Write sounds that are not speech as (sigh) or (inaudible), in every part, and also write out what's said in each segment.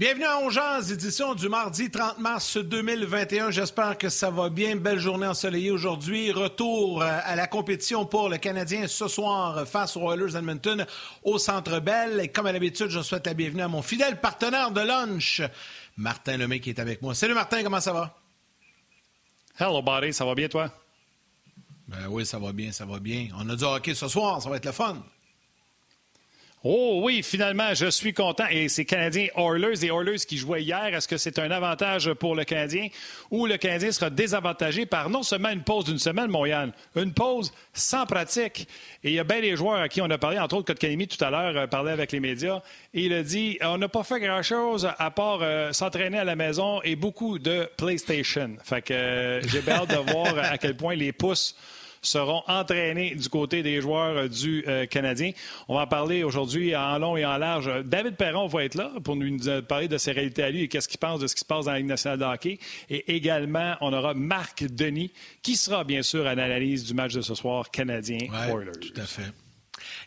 Bienvenue à Ongeance, édition du mardi 30 mars 2021. J'espère que ça va bien. Belle journée ensoleillée aujourd'hui. Retour euh, à la compétition pour le Canadien ce soir face aux Oilers Edmonton au Centre Bell. Et comme à l'habitude, je souhaite la bienvenue à mon fidèle partenaire de lunch, Martin Lemay, qui est avec moi. Salut Martin, comment ça va? Hello, buddy. Ça va bien, toi? Ben oui, ça va bien, ça va bien. On a du hockey ce soir, ça va être le fun. Oh oui, finalement, je suis content. Et c'est Canadien Oilers, les Oilers qui jouaient hier. Est-ce que c'est un avantage pour le Canadien ou le Canadien sera désavantagé par non seulement une pause d'une semaine, Montréal, une pause sans pratique? Et il y a bien des joueurs à qui on a parlé, entre autres Kotkaniemi tout à l'heure, euh, parlait avec les médias, et il a dit on n'a pas fait grand-chose à part euh, s'entraîner à la maison et beaucoup de PlayStation. Fait que euh, j'ai hâte de voir à quel point les pouces seront entraînés du côté des joueurs euh, du euh, Canadien. On va en parler aujourd'hui en long et en large. David Perron va être là pour nous parler de ses réalités à lui et qu'est-ce qu'il pense de ce qui se passe dans la Ligue nationale de hockey. Et également, on aura Marc Denis qui sera bien sûr à l'analyse du match de ce soir canadien-Oilers. tout à fait.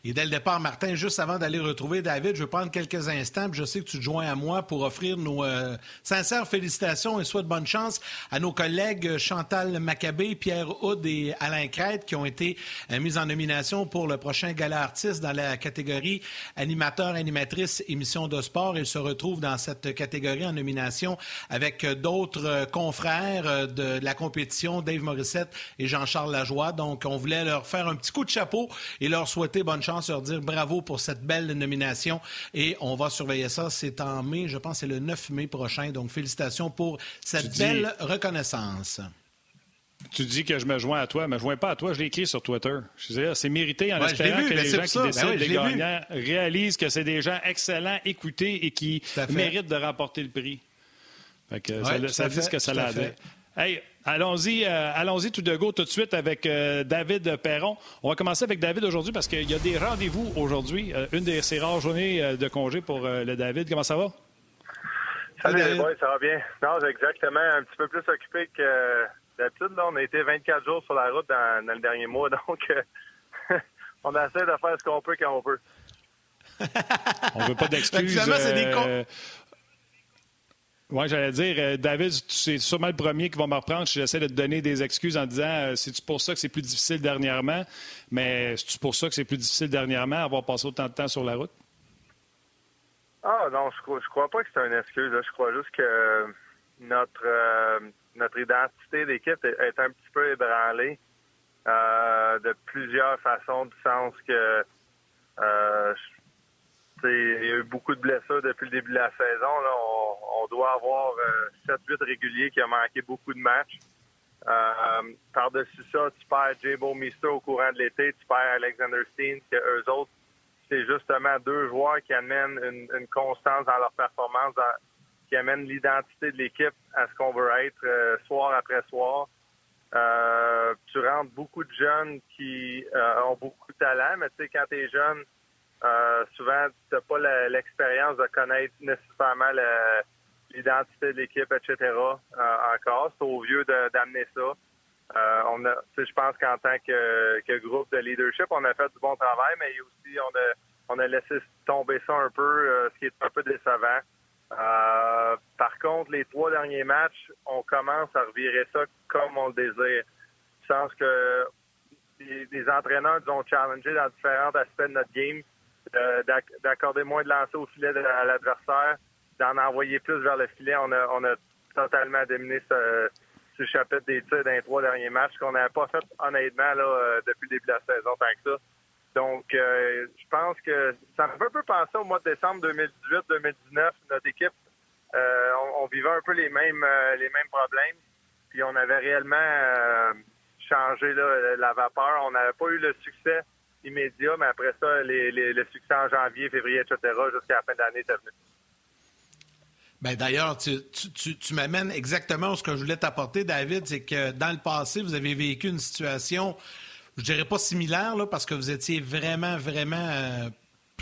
Et dès le départ, Martin, juste avant d'aller retrouver David, je vais prendre quelques instants. je sais que tu te joins à moi pour offrir nos euh, sincères félicitations et souhaite bonne chance à nos collègues Chantal Maccabé, Pierre Houd et Alain Crête qui ont été euh, mis en nomination pour le prochain gala artiste dans la catégorie animateur, animatrice, émission de sport. Ils se retrouvent dans cette catégorie en nomination avec d'autres euh, confrères de la compétition, Dave Morissette et Jean-Charles Lajoie. Donc, on voulait leur faire un petit coup de chapeau et leur souhaiter bonne chance leur dire bravo pour cette belle nomination et on va surveiller ça. C'est en mai, je pense, c'est le 9 mai prochain. Donc, félicitations pour cette belle reconnaissance. Tu dis que je me joins à toi, mais je ne joins pas à toi, je l'ai écrit sur Twitter. C'est mérité en espérant que les gens qui décident ben des gagnants réalisent que c'est des gens excellents, écoutés et qui méritent de remporter le prix. ça, dit ce que ça l'a Hey, allons-y, euh, allons-y tout de go tout de suite avec euh, David Perron. On va commencer avec David aujourd'hui parce qu'il y a des rendez-vous aujourd'hui. Euh, une de ces rares journées de congé pour le David. Comment ça va? Salut les boys, ça va bien? Non, j'ai exactement un petit peu plus occupé que d'habitude. On a été 24 jours sur la route dans, le dernier mois, (laughs) donc (laughs) on essaie de faire ce qu'on peut quand on peut. on veut pas (laughs) d'excuses. c'est des oui, j'allais dire, euh, David, c'est sûrement le premier qui va me reprendre j'essaie de te donner des excuses en disant euh, c'est-tu pour ça que c'est plus difficile dernièrement? Mais c'est-tu pour ça que c'est plus difficile dernièrement, avoir passé autant de temps sur la route? Ah non, je crois, crois pas que c'est une excuse. Je crois juste que notre euh, notre identité d'équipe est, un petit peu ébranlée de plusieurs façons, du sens que il y a eu beaucoup de blessures depuis le début de la saison. On, doit avoir 7-8 euh, réguliers qui ont manqué beaucoup de matchs. Euh, par-dessus ça, tu perds Jabo Mister au courant de l'été, tu perds Alexander Steen, que eux autres, c'est justement deux joueurs qui amènent une, constance dans leur performance, qui amènent l'identité de l'équipe à ce qu'on veut être euh, soir après soir. tu rentres beaucoup de jeunes qui ont beaucoup de talent, mais tu sais, quand tu es jeune, euh, souvent, tu n'as pas l'expérience de connaître nécessairement l'identité de l'équipe, etc. Euh, encore. C'est au vieux d'amener ça. Euh, on a, je pense qu'en tant que, groupe de leadership, on a fait du bon travail, mais aussi on a, on a laissé tomber ça un peu, ce qui est un peu décevant. par contre, les trois derniers matchs, on commence à revirer ça comme on le désire. Je pense que les, entraîneurs nous ont challengé dans différents aspects de notre game. Euh, d'accorder moins de lancers au filet de, à l'adversaire, d'en envoyer plus vers le filet. On a, totalement dominé ce, chapitre des tirs dans les trois derniers matchs qu'on n'avait pas fait honnêtement là, euh, depuis le début de la saison tant que ça. Donc, euh, je pense que ça me fait un peu penser au mois de décembre 2018-2019. Notre équipe, on, vivait un peu les mêmes les mêmes problèmes. Puis on avait réellement changé la vapeur. On n'avait pas eu le succès immédiat, mais après ça, les, le succès en janvier, février, etc., jusqu'à la fin de l'année est venu. Ben d'ailleurs, tu, tu, m'amènes exactement ce que je voulais t'apporter, David, c'est que dans le passé, vous avez vécu une situation, je dirais pas similaire, là, parce que vous étiez vraiment, vraiment euh,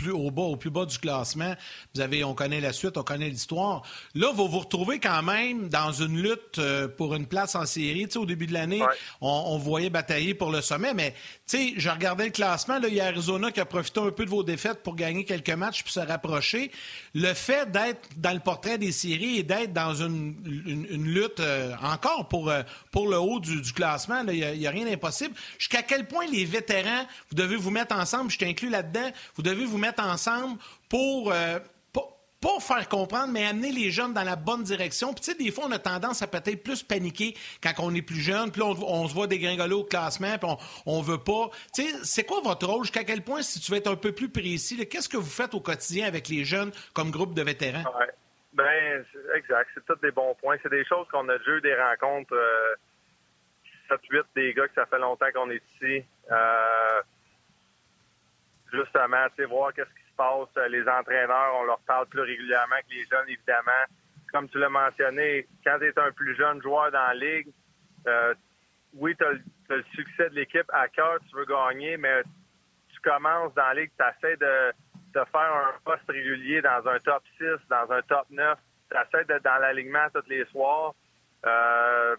plus au bas, au plus bas du classement. Vous avez, on connaît la suite, on connaît l'histoire. Là, vous vous retrouvez quand même dans une lutte euh, pour une place en série. Tu sais, au début de l'année, on, on, voyait batailler pour le sommet, mais tu sais, je regardais le classement. Là, il y a Arizona qui a profité un peu de vos défaites pour gagner quelques matchs puis se rapprocher. Le fait d'être dans le portrait des séries et d'être dans une, une, lutte euh, encore pour, euh, pour le haut du, du classement, il n'y a, a, rien d'impossible. Jusqu'à quel point les vétérans, vous devez vous mettre ensemble, je t'inclus là-dedans, vous devez vous mettre ensemble pour, euh, pas faire comprendre, mais amener les jeunes dans la bonne direction. Puis, tu sais, des fois, on a tendance à peut-être plus paniquer quand on est plus jeune. Puis on, se voit dégringoler au classement, puis on, ne veut pas. Tu sais, c'est quoi votre rôle? Jusqu'à quel point, si tu veux être un peu plus précis, qu'est-ce que vous faites au quotidien avec les jeunes comme groupe de vétérans? Ben, exact. C'est tous des bons points. C'est des choses qu'on a déjà eu des rencontres. Euh, 7-8 des gars que ça fait longtemps qu'on est ici. Euh, justement, tu sais, voir qu'est-ce qui se passe. Euh, les entraîneurs, on leur parle plus régulièrement que les jeunes, évidemment. Comme tu l'as mentionné, quand tu es un plus jeune joueur dans la ligue, euh, oui, tu as, le succès de l'équipe à cœur, tu veux gagner, mais tu commences dans la ligue, tu essaies de, de faire un poste régulier dans un top 6, dans un top 9. Tu essaies d'être dans l'alignement tous les soirs. Euh,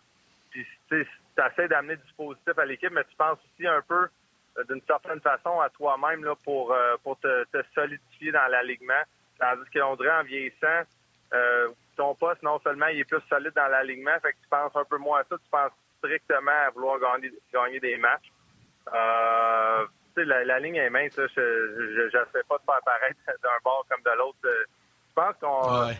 puis, tu essaies d'amener du positif à l'équipe, mais tu penses aussi un peu d'une certaine façon à toi-même là, pour, euh, pour te, te, solidifier dans l'alignement. Tandis qu'on dirait en vieillissant, euh, ton poste, non seulement il est plus solide dans l'alignement, fait que tu penses un peu moins à ça, tu penses strictement à vouloir gagner, gagner des matchs. Euh, la, la ligne est mince, là, je n'essaie pas de faire paraître (laughs) d'un bord comme de l'autre. Je pense qu'on...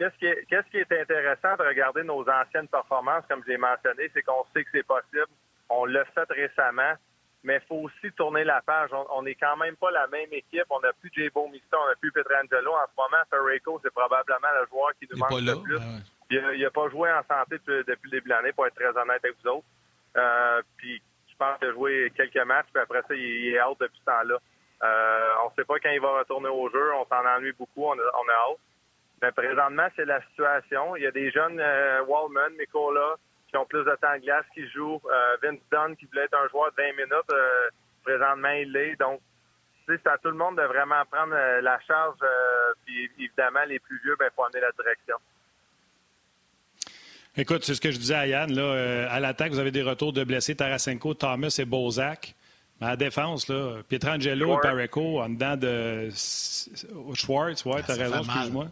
Qu'est-ce qui, est, qu'est-ce qui est intéressant de regarder nos anciennes performances, comme je l'ai mentionné, c'est qu'on sait que c'est possible. On l'a fait récemment mais il faut aussi tourner la page. On n'est quand même pas la même équipe. On n'a plus J. Mista, on n'a plus Petrangelo. En ce moment, Ferreco, c'est probablement le joueur qui nous manque le plus. Ben il n'a pas joué en santé depuis, le début de l'année, pour être très honnête avec vous autres. Euh, puis je pense qu'il a joué quelques matchs, puis après ça, il est out depuis ce temps-là. Euh, on ne sait pas quand il va retourner au jeu. On s'en ennuie beaucoup. On, a, on out. Mais présentement, c'est la situation. Il y a des jeunes, euh, Wallman, Nicolas, qui ont plus de temps de glace, qui jouent. Euh, Vince Dunn, qui voulait être un joueur de 20 minutes, euh, présentement, il l'est. Donc, c'est à tout le monde de vraiment prendre euh, la charge. puis, évidemment, les plus vieux, il ben, faut amener la direction. Écoute, c'est ce que je disais à Yann. Là, à l'attaque, vous avez des retours de blessés, Tarasenko, Thomas et Bozak. À la défense, là, Pietrangelo et Pareco en dedans de Schwartz. Ouais, t'as raison, excuse-moi.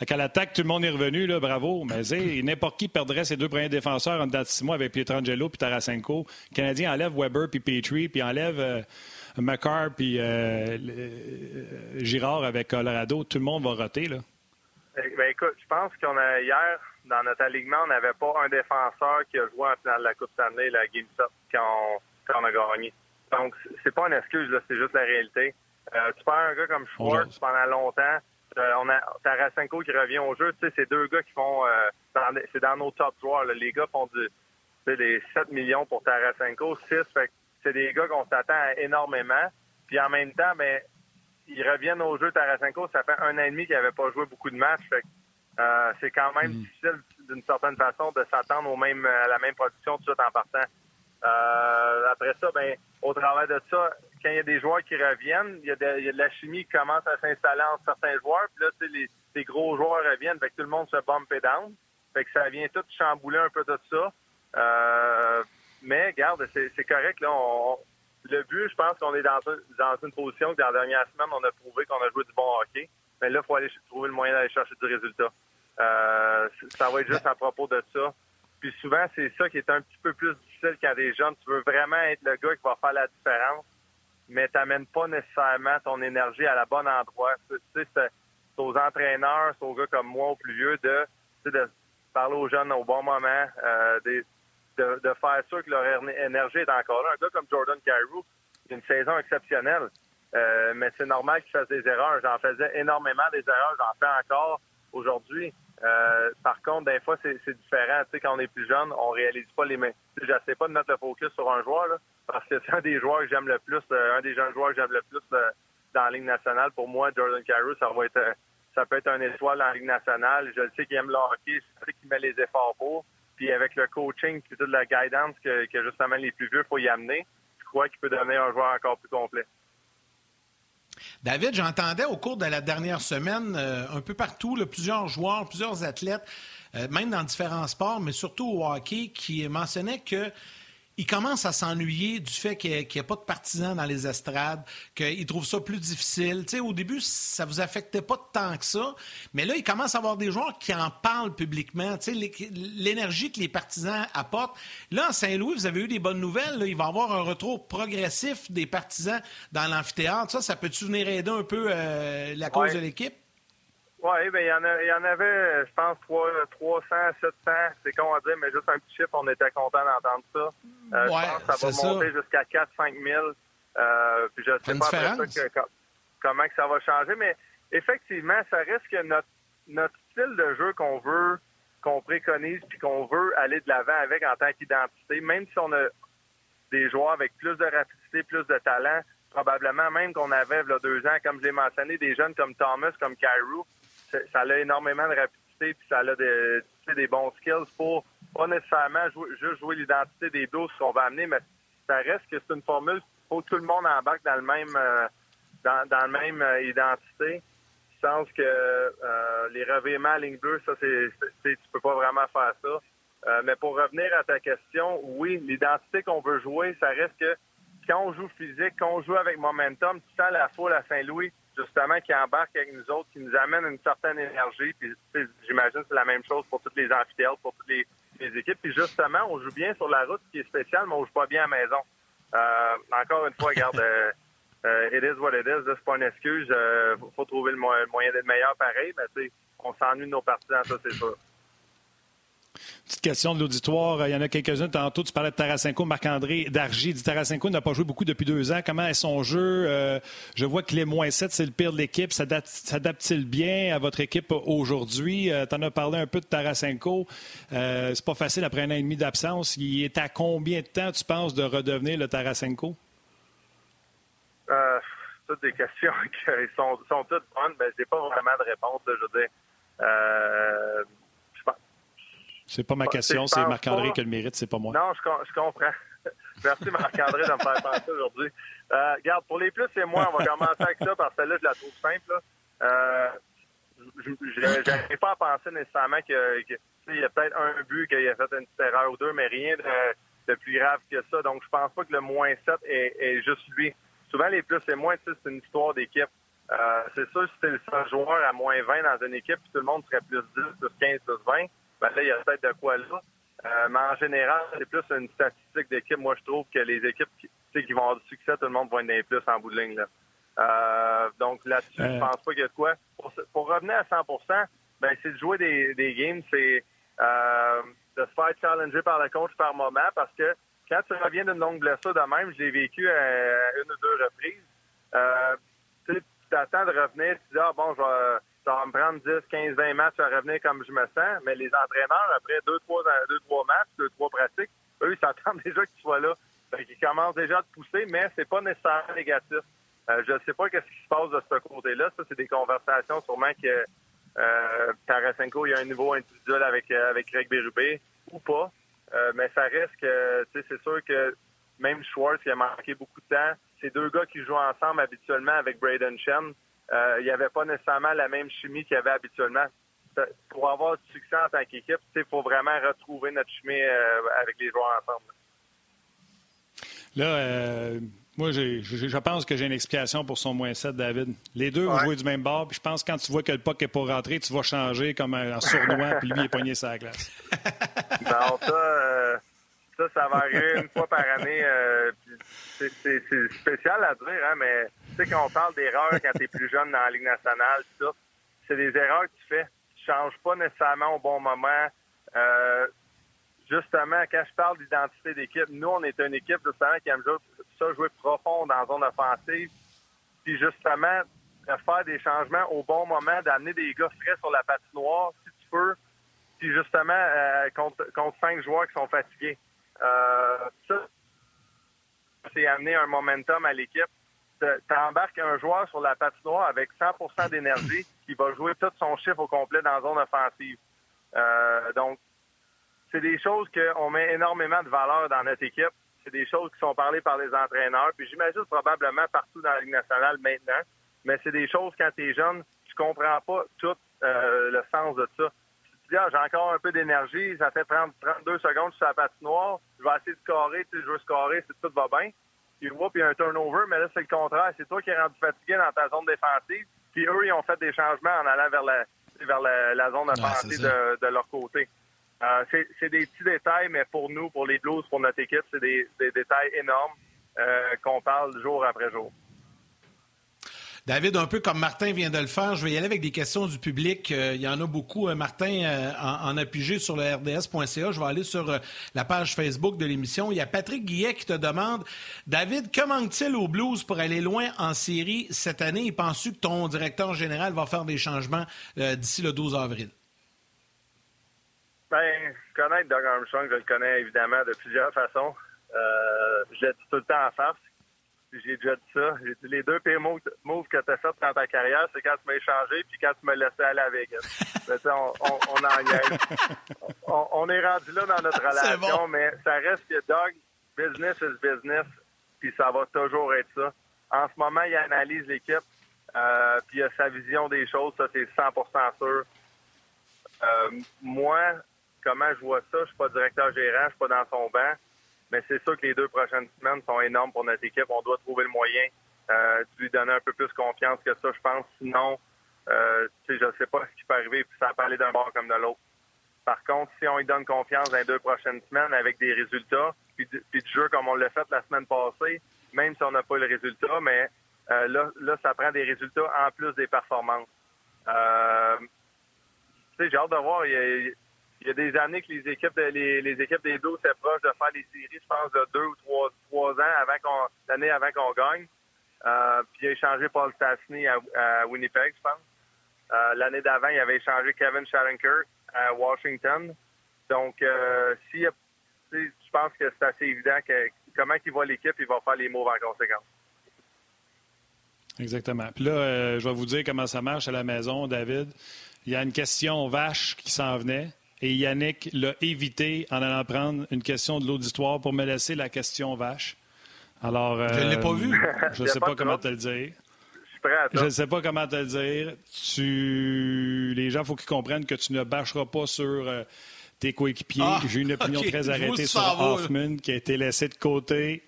À l'attaque, tout le monde est revenu, là, bravo. Mais n'importe qui perdrait ses deux premiers défenseurs en dedans de six mois avec Pietrangelo et Tarasenko. Le Canadien enlève Weber puis Petrie, puis enlève euh, McCarr puis euh, euh, Girard avec Colorado. Tout le monde va roter, là. Eh ben, écoute, je pense qu'on a hier, dans notre alignement, on n'avait pas un défenseur qui a joué en finale de la Coupe Stanley, la Game Top, quand, on, a gagné. Donc, c'est pas une excuse, c'est juste la réalité. tu perds un gars comme Schwartz pendant longtemps, euh, on a Tarasenko qui revient au jeu. Tu sais, c'est deux gars qui font. Euh, c'est dans nos top joueurs. Les gars font du, des 7 millions pour Tarasenko, 6. Fait c'est des gars qu'on s'attend énormément. Puis en même temps, ben, ils reviennent au jeu Tarasenko. Ça fait un an et demi qu'il n'avait pas joué beaucoup de matchs. Fait euh, c'est quand même mm. difficile d'une certaine façon de s'attendre au même à la même production tout de suite en partant. Euh, après ça, ben, au travers de ça, quand il y a des joueurs qui reviennent, il y a de, la chimie qui commence à s'installer entre certains joueurs. Puis là, tu sais, les, gros joueurs reviennent, fait que tout le monde se bump et down. Fait que ça vient tout chambouler un peu de ça. Euh, mais regarde, c'est correct. Là, le but, je pense qu'on est dans, dans une position que dans la dernière semaine, on a prouvé qu'on a joué du bon hockey. Mais là, il faut aller trouver le moyen d'aller chercher du résultat. Euh, ça va être juste à propos de ça. Puis souvent, c'est ça qui est un petit peu plus difficile quand des jeunes. Tu veux vraiment être le gars qui va faire la différence, mais tu pas nécessairement ton énergie à la bonne endroit. Tu sais, c'est aux entraîneurs, c'est aux gars comme moi, aux plus vieux, de, de parler aux jeunes au bon moment, euh, de, de, faire sûr que leur énergie est encore là. Un gars comme Jordan a une saison exceptionnelle, euh, mais c'est normal qu'il fasse des erreurs. J'en faisais énormément des erreurs, j'en fais encore aujourd'hui. Euh, par contre, des fois, c'est différent. Tu sais, quand on est plus jeune, on réalise pas les mains. Je n'essaie pas de mettre le focus sur un joueur, parce que c'est un des joueurs que j'aime le plus, euh, un des jeunes joueurs que j'aime le plus euh, dans la Ligue nationale. Pour moi, Jordan Carew, ça va être, ça peut être un étoile la Ligue nationale. Je sais qu'il aime le hockey, je sais qu'il met les efforts pour. Puis avec le coaching, puis toute la guidance que, que justement les plus vieux faut y amener, je crois qu'il peut devenir un joueur encore plus complet. David, j'entendais au cours de la dernière semaine, euh, un peu partout, plusieurs joueurs, plusieurs athlètes, euh, même dans différents sports, mais surtout au hockey, qui mentionnaient que il commence à s'ennuyer du fait qu'il n'y ait, pas de partisans dans les estrades, qu'il trouve ça plus difficile. Tu sais, au début, ça vous affectait pas tant que ça, mais là, il commence à avoir des joueurs qui en parlent publiquement. Tu sais, l'énergie que les partisans apportent. Là, en Saint-Louis, vous avez eu des bonnes nouvelles. Il va y avoir un retour progressif des partisans dans l'amphithéâtre. Ça, ça peut-tu venir aider un peu euh, la cause de l'équipe? Oui, ben il y, en il y en avait, je pense, 300, 700, c'est con à dire, mais juste un petit chiffre, on était content d'entendre ça. Euh, je pense que ça va monter jusqu'à 4-5 000. Euh, puis je sais pas ça comment que ça va changer, mais effectivement, ça reste que notre, notre style de jeu qu'on veut, qu'on préconise, puis qu'on veut aller de l'avant avec en tant qu'identité, même si on a des joueurs avec plus de rapidité, plus de talent, probablement même qu'on avait là, deux ans, comme je l'ai mentionné, des jeunes comme Thomas, comme Cairo, ça a énormément de rapidité puis ça a des, bons skills pour pas nécessairement jouer, juste jouer l'identité des douces qu'on va amener, mais ça reste que c'est une formule que tout le monde embarque dans le même euh, dans, le même euh, identité. Sens que euh, les revirements à ligne bleue, ça c'est, tu peux pas vraiment faire ça. mais pour revenir à ta question, oui, l'identité qu'on veut jouer, ça reste que quand on joue physique, quand on joue avec momentum, tu sens la foule à Saint-Louis, justement, qui embarque avec nous autres, qui nous amène une certaine énergie. Puis j'imagine c'est la même chose pour toutes les amphithéâtres, pour toutes les, équipes. Puis justement, on joue bien sur la route, ce qui est spécial, mais on joue pas bien à la maison. Euh, encore une fois, regarde, euh, euh, it is what. C'est pas une excuse. Il faut, trouver le, moyen d'être meilleur pareil, mais on s'ennuie de nos partisans, ça c'est sûr. Petite question de l'auditoire. Il y en a quelques-uns. Tantôt, tu parlais de Tarasenko, Marc-André Dargy. Dit Tarasenko n'a pas joué beaucoup depuis deux ans. Comment est son jeu? Euh, je vois que les moins 7, c'est le pire de l'équipe. S'adapte-t-il bien à votre équipe aujourd'hui? Euh, tu en as parlé un peu de Tarasenko. Euh, c'est pas facile après un an et demi d'absence. Il est à combien de temps, tu penses, de redevenir le Tarasenko? Euh, toutes des questions (laughs) qui sont, toutes bonnes. mais je n'ai pas vraiment de réponse. je veux c'est pas ma question, c'est Marc-André qui le mérite, c'est pas moi. Non, je, comprends. (laughs) Merci Marc-André de me faire penser aujourd'hui. Euh, regarde, pour les plus et moi, on va commencer avec ça parce que là, je la trouve simple. Euh, je n'arrive pas à penser nécessairement qu'il y a peut-être un but qu'il a fait une petite erreur ou deux, mais rien de, plus grave que ça. Donc, je pense pas que le moins 7 est, juste lui. Souvent, les plus et moins, c'est une histoire d'équipe. Euh, c'est sûr, si c'était le seul joueur à moins 20 dans une équipe, tout le monde serait plus 10, plus 15, plus 20 ben là, il y a peut-être de quoi là. Euh, mais en général, c'est plus une statistique d'équipe. Moi, je trouve que les équipes qui, qui vont avoir du succès, tout le monde va être des plus en bout de ligne. Là. Euh, donc là-dessus, je euh. pense pas qu'il y a de quoi. Pour, revenir à 100% ben, c'est de jouer des, des games, c'est de se faire challenger par le coach par moment parce que quand tu reviens d'une longue blessure de même, je l'ai vécu à une ou deux reprises, tu t'attends de revenir, tu dis, ah bon, je vais ça va me prendre 10, 15, 20 matchs à revenir comme je me sens. Mais les entraîneurs, après deux, trois, deux, trois matchs, deux, trois pratiques, eux, ils s'attendent (laughs) déjà tu sois là. ils commencent déjà à te pousser, mais c'est pas nécessairement négatif. Euh, je ne sais pas qu'est-ce qui se passe de ce côté-là. Ça, c'est des conversations sûrement que euh, Tarasenko, il y a un niveau individuel avec, euh, avec Greg Berube ou pas. Euh, mais ça reste que, tu sais, c'est sûr que même Schwartz, il a manqué beaucoup de temps. Ces deux gars qui jouent ensemble habituellement avec Braden Shen, il n'y avait pas nécessairement la même chimie qu'il y avait habituellement. Pour avoir du succès en tant qu'équipe, il faut vraiment retrouver notre chimie euh, avec les joueurs ensemble. Là, euh, moi, je pense que j'ai une explication pour son moins 7, David. Les deux vont jouer du même bord, puis je pense que quand tu vois que le puck est pour rentrer, tu vas changer comme un, sournois, puis lui, il est pogné sur la glace. (laughs) non, ça, ça, ça va arriver une fois par année. c'est spécial à dire, hein, mais tu sais, quand on parle d'erreurs quand tu es plus jeune dans la Ligue nationale, c'est des erreurs que tu fais. Tu changes pas nécessairement au bon moment. Euh, justement, quand je parle d'identité d'équipe, nous, on est une équipe justement qui aime ça jouer profond dans la zone offensive. Puis justement, faire des changements au bon moment, d'amener des gars frais sur la patinoire, si tu peux. Puis justement, euh, contre, contre cinq joueurs qui sont fatigués. Euh, ça, c'est amener un momentum à l'équipe tu embarques un joueur sur la patinoire avec 100% d'énergie qui va jouer tout son chiffre au complet dans la zone offensive. Euh, donc, c'est des choses qu'on met énormément de valeur dans notre équipe. C'est des choses qui sont parlées par les entraîneurs. Puis j'imagine probablement partout dans la Ligue nationale maintenant. mais c'est des choses quand tu es jeune, tu comprends pas tout euh, le sens de ça. Dis, ah, j'ai encore un peu d'énergie, ça fait 30, 32 secondes, à la patinoire, je vais essayer de scorer, tu sais, je veux scorer, c'est tout va bien. Puis, puis il y a un turnover, mais là, c'est le contraire. C'est toi qui es rendu fatigué dans ta zone défensive. Puis eux, ils ont fait des changements en allant vers la, vers la, zone offensive de, de, leur côté. Euh, c'est des petits détails, mais pour nous, pour les Blues, pour notre équipe, c'est des, des, détails énormes euh, qu'on parle jour après jour. David, un peu comme Martin vient de le faire, je vais y aller avec des questions du public. Euh, il y en a beaucoup. Euh, Martin, euh, en, a pigé sur le rds.ca. Je vais aller sur la page Facebook de l'émission. Il y a Patrick Guillet qui te demande David, que manque-t-il aux Blues pour aller loin en série cette année? Et penses-tu que ton directeur général va faire des changements d'ici le 12 avril? Ben, connaître Doug Armstrong, je le connais évidemment de plusieurs façons. je l'ai tout le temps en j'ai déjà dit ça. J'ai dit les deux pires moves, que tu as fait dans ta carrière, c'est quand tu m'as échangé puis quand tu m'as laissé aller à Vegas. (laughs) on, on, on en on, est rendu là dans notre (laughs) relation, mais ça reste que Doug, business is business, puis ça va toujours être ça. En ce moment, il analyse l'équipe, euh, puis il a sa vision des choses, ça c'est 100% sûr. Euh, moi, comment je vois ça, je suis pas directeur gérant, je suis pas dans son banc. Mais c'est sûr que les deux prochaines semaines sont énormes pour notre équipe. On doit trouver le moyen euh, de lui donner un peu plus confiance que ça, je pense. Sinon, euh, je ne sais pas ce qui peut arriver, puis ça peut aller d'un bord comme de l'autre. Par contre, si on lui donne confiance dans les deux prochaines semaines avec des résultats, puis, puis du jeu comme on l'a fait la semaine passée, même si on n'a pas le résultat, mais euh, là, là, ça prend des résultats en plus des performances. Euh, j'ai hâte de voir. Il y a des années que les équipes les, équipes des Blues proches de faire des séries, je pense, de deux ou trois, trois ans avant qu'on l'année avant qu'on gagne. Euh, puis il a échangé Paul Stastny à, Winnipeg, je pense. Euh, l'année d'avant, il avait échangé Kevin Shattenkirk à Washington. Donc, euh, si je pense que c'est assez évident que comment il voit l'équipe, il va faire les moves en conséquence. Exactement. Puis là, je vais vous dire comment ça marche à la maison, David. Il y a une question vache qui s'en venait. Et Yannick l'a évité en allant prendre une question de l'auditoire pour me laisser la question vache. Alors, je ne l'ai pas vu. (laughs) Je ne sais pas, comment te le dire. Je ne sais pas comment te le dire. Tu... Les gens, il faut qu'ils comprennent que tu ne bâcheras pas sur euh, tes coéquipiers. Ah, J'ai une (laughs) opinion très arrêtée sur Hoffman qui a été laissé de côté.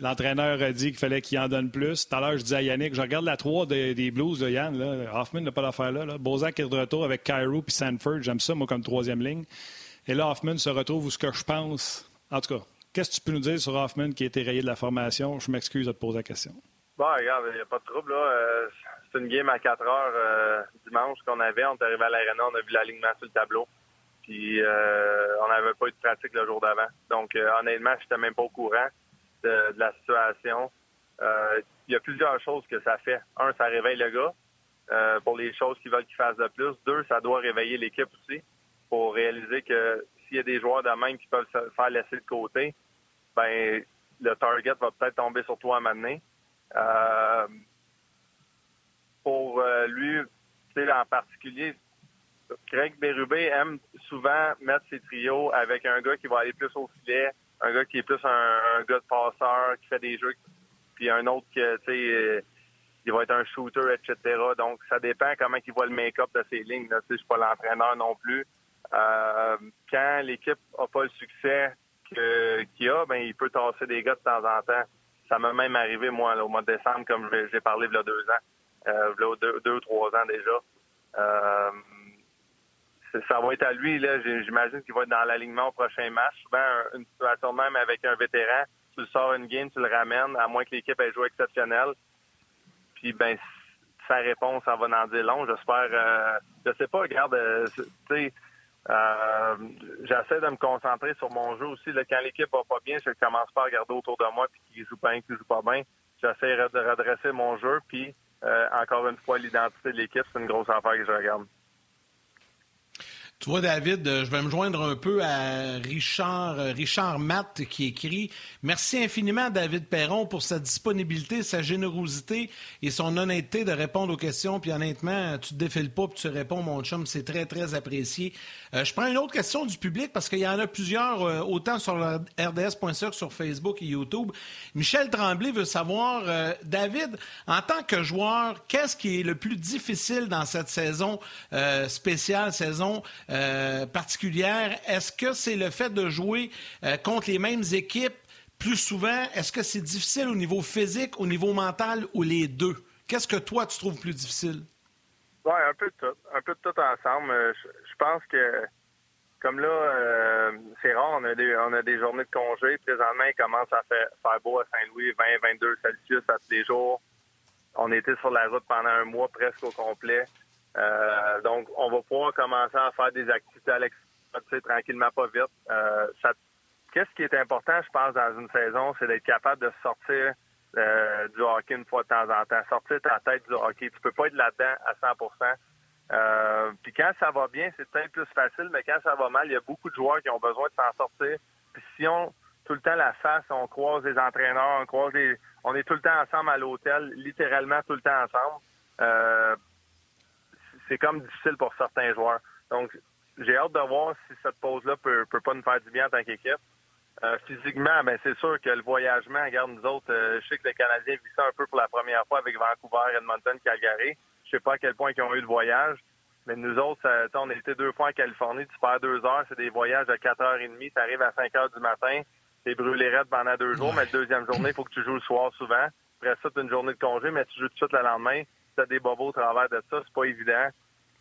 L'entraîneur a dit qu'il fallait qu'il en donne plus. Tout à l'heure, je disais à Yannick, je regarde la 3 des, Blues de Yann. Hoffman n'a pas l'affaire là, là. Bozak est de retour avec Cairo puis Sanford. J'aime ça, moi, comme troisième ligne. Et là, Hoffman se retrouve où ce que je pense. En tout cas, qu'est-ce que tu peux nous dire sur Hoffman qui a été rayé de la formation? Je m'excuse de te poser la question. Bon, regarde, il n'y a pas de trouble. Euh, c'est une game à 4 heures euh, dimanche qu'on avait. On est arrivé à l'aréna, on a vu l'alignement sur le tableau. Puis euh, on n'avait pas eu de pratique le jour d'avant. Donc, honnêtement, je n'étais même pas au courant de, la situation. Euh, il y a plusieurs choses que ça fait. Un, ça réveille le gars euh, pour les choses qu'ils veulent qu'il fasse de plus. Deux, ça doit réveiller l'équipe aussi pour réaliser que s'il y a des joueurs de même qui peuvent se faire laisser de côté, ben le target va peut-être tomber sur toi à un euh, pour lui, en particulier, Craig Berube aime souvent mettre ses trios avec un gars qui va aller plus au filet, un gars qui est plus un, gars de passeur, qui fait des jeux, puis un autre qui, tu sais, euh, il va être un shooter, etc. Donc, ça dépend comment il voit le make-up de ses lignes. Là. Je suis pas l'entraîneur non plus. Euh, quand l'équipe a pas le succès qu'il a, ben il peut tasser des gars de temps en temps. Ça m'a même arrivé, moi, au mois de décembre, comme j'ai parlé il y a deux ans, euh, il deux, deux trois ans déjà. Euh, ça va être à lui. Là. J'imagine qu'il va être dans l'alignement au prochain match. Souvent, une situation même avec un vétéran, tu le sors une game, tu le ramènes, à moins que l'équipe ait joué exceptionnel. Puis, ben, sa réponse, ça va en dire long. J'espère. Euh, je sais pas, regarde, euh, tu sais, euh, j'essaie de me concentrer sur mon jeu aussi. Quand l'équipe va pas bien, je commence pas à regarder autour de moi puis qui joue bien, qui joue pas bien. J'essaie de redresser mon jeu. Puis, encore une fois, l'identité de l'équipe, c'est une grosse affaire que je regarde. Tu vois, David, euh, je vais me joindre un peu à Richard, euh, Richard Matt qui écrit Merci infiniment, David Perron, pour sa disponibilité, sa générosité et son honnêteté de répondre aux questions. Puis honnêtement, tu te défiles pas puis tu réponds, mon chum. C'est très, très apprécié. Euh, je prends une autre question du public parce qu'il y en a plusieurs, autant sur RDS.ca que sur Facebook et YouTube. Michel Tremblay veut savoir, David, en tant que joueur, qu'est-ce qui est le plus difficile dans cette saison spéciale, saison euh, particulière. Est-ce que c'est le fait de jouer euh, contre les mêmes équipes plus souvent? Est-ce que c'est difficile au niveau physique, au niveau mental ou les deux? Qu'est-ce que toi, tu trouves plus difficile? Oui, un peu de tout. Un peu de tout ensemble. Euh, je, pense que, comme là, c'est rare, on a, des, on a des journées de congé. Présentement, il commence à faire, faire beau à Saint-Louis, 20, 22 Celsius à tous les jours. On était sur la route pendant un mois presque au complet. Euh, donc, on va pouvoir commencer à faire des activités à l'extérieur, tranquillement, pas vite. Euh, qu'est-ce qui est important, je pense, dans une saison, c'est d'être capable de sortir euh, du hockey une fois de temps en temps, sortir ta tête du hockey. Tu peux pas être là-dedans à 100% euh, Puis quand ça va bien, c'est peut-être plus facile, mais quand ça va mal, il y a beaucoup de joueurs qui ont besoin de s'en sortir. Puis si on tout le temps la face, on croise les entraîneurs, on croise les, on est tout le temps ensemble à l'hôtel, littéralement tout le temps ensemble. C'est comme difficile pour certains joueurs. Donc, j'ai hâte de voir si cette pause-là peut, peut pas nous faire du bien en tant qu'équipe. Euh, physiquement, ben c'est sûr que le voyagement, regarde nous autres, euh, je sais que les Canadiens vivent ça un peu pour la première fois avec Vancouver, Edmonton, Calgary. Je sais pas à quel point ils ont eu de voyage, mais nous autres, on a été deux fois en Californie, tu perds deux heures, c'est des voyages de quatre heures et demie, tu arrives à 5 heures du matin, t'es brûlé raide pendant deux jours, mais la deuxième journée, il faut que tu joues le soir souvent. Après ça, tu une journée de congé, mais tu joues tout de suite le lendemain des bobos au travers de ça, c'est pas évident.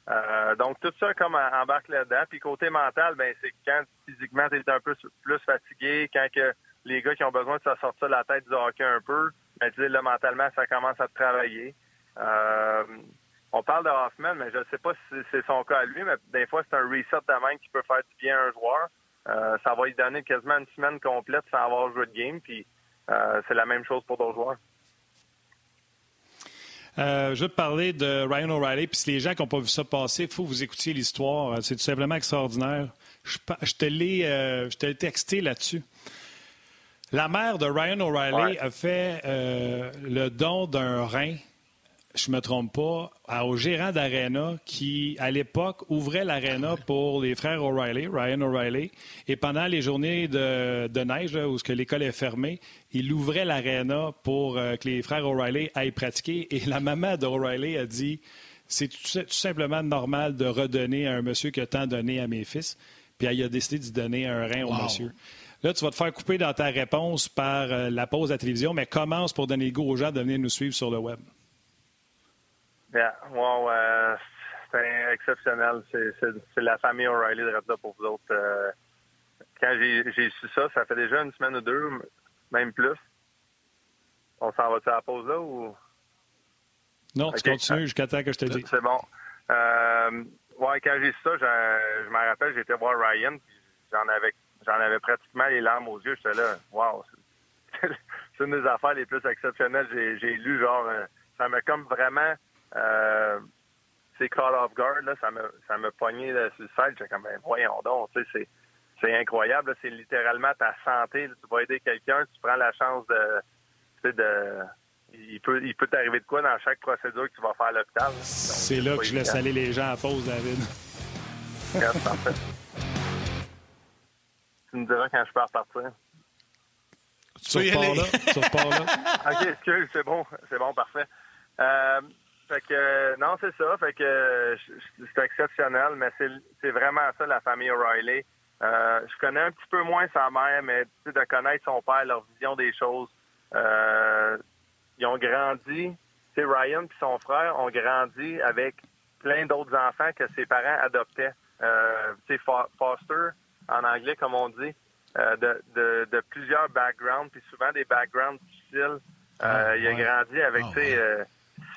Euh, donc, tout ça comme embarque là-dedans. Puis côté mental, ben c'est quand physiquement tu es un peu plus fatigué, quand que les gars qui ont besoin de se sortir la tête du hockey un peu, ben tu là, mentalement, ça commence à te travailler. Euh, on parle de Hoffman, mais je ne sais pas si c'est son cas à lui, mais des fois, c'est un reset de même qui peut faire du bien à un joueur. Euh, ça va lui donner quasiment une semaine complète sans avoir joué de game, puis c'est la même chose pour d'autres joueurs. Euh, je veux te parler de Ryan O'Reilly. Puis si les gens qui n'ont pas vu ça passer, il faut que vous écoutiez l'histoire. C'est tout simplement extraordinaire. Je, je te l'ai euh, texté là-dessus. La mère de Ryan O'Reilly a fait euh, le don d'un rein je me trompe pas, au gérant d'Arena qui, à l'époque, ouvrait l'Arena pour les frères O'Reilly, Ryan O'Reilly. Et pendant les journées de, neige, où ce que l'école est fermée, il ouvrait l'Arena pour euh, que les frères O'Reilly aillent pratiquer. Et la maman d'O'Reilly a dit c'est tout, simplement normal de redonner à un monsieur qui a tant donné à mes fils. Puis elle a décidé de donner un rein au monsieur. Là, tu vas te faire couper dans ta réponse par euh, la pause à la télévision, mais commence pour donner le goût aux gens de venir nous suivre sur le web. Yeah. Wow, euh, c'est exceptionnel. C'est la famille O'Reilly de là pour vous autres. Euh, quand j'ai su ça, ça fait déjà une semaine ou deux, même plus. On s'en va-tu à la pause là ou? Non, tu continues jusqu'à temps que je te dise. C'est bon. Euh, ouais, quand j'ai su ça, je me rappelle, j'étais voir Ryan, j'en avais j'en avais pratiquement les larmes aux yeux. J'étais là, wow, c'est (laughs) une des affaires les plus exceptionnelles. J'ai lu, genre, euh, ça m'a comme vraiment euh, c'est Call of Guard, là, ça me ça me pognait sur le site. J'étais comme, ben, voyons donc, tu sais, c'est, c'est incroyable. C'est littéralement ta santé. tu vas aider quelqu'un, tu prends la chance de, tu sais, de, il peut, il peut t'arriver de quoi dans chaque procédure que tu vas faire à l'hôpital. C'est là que je laisse aller les gens à pause, David. parfait. Tu me diras quand je peux repartir. Tu, repars là. tu repars là. OK, excuse, c'est bon. C'est bon, parfait. Euh, fait que euh, non, c'est ça. Fait que euh, c'est exceptionnel, mais c'est vraiment ça la famille O'Reilly. Euh, je connais un petit peu moins sa mère, mais de connaître son père, leur vision des choses. ils ont grandi. C'est Ryan et son frère ont grandi avec plein d'autres enfants que ses parents adoptaient. c'est foster en anglais, comme on dit, de, de, de, plusieurs backgrounds, puis souvent des backgrounds difficiles. Ah, il a grandi avec, ah, tu sais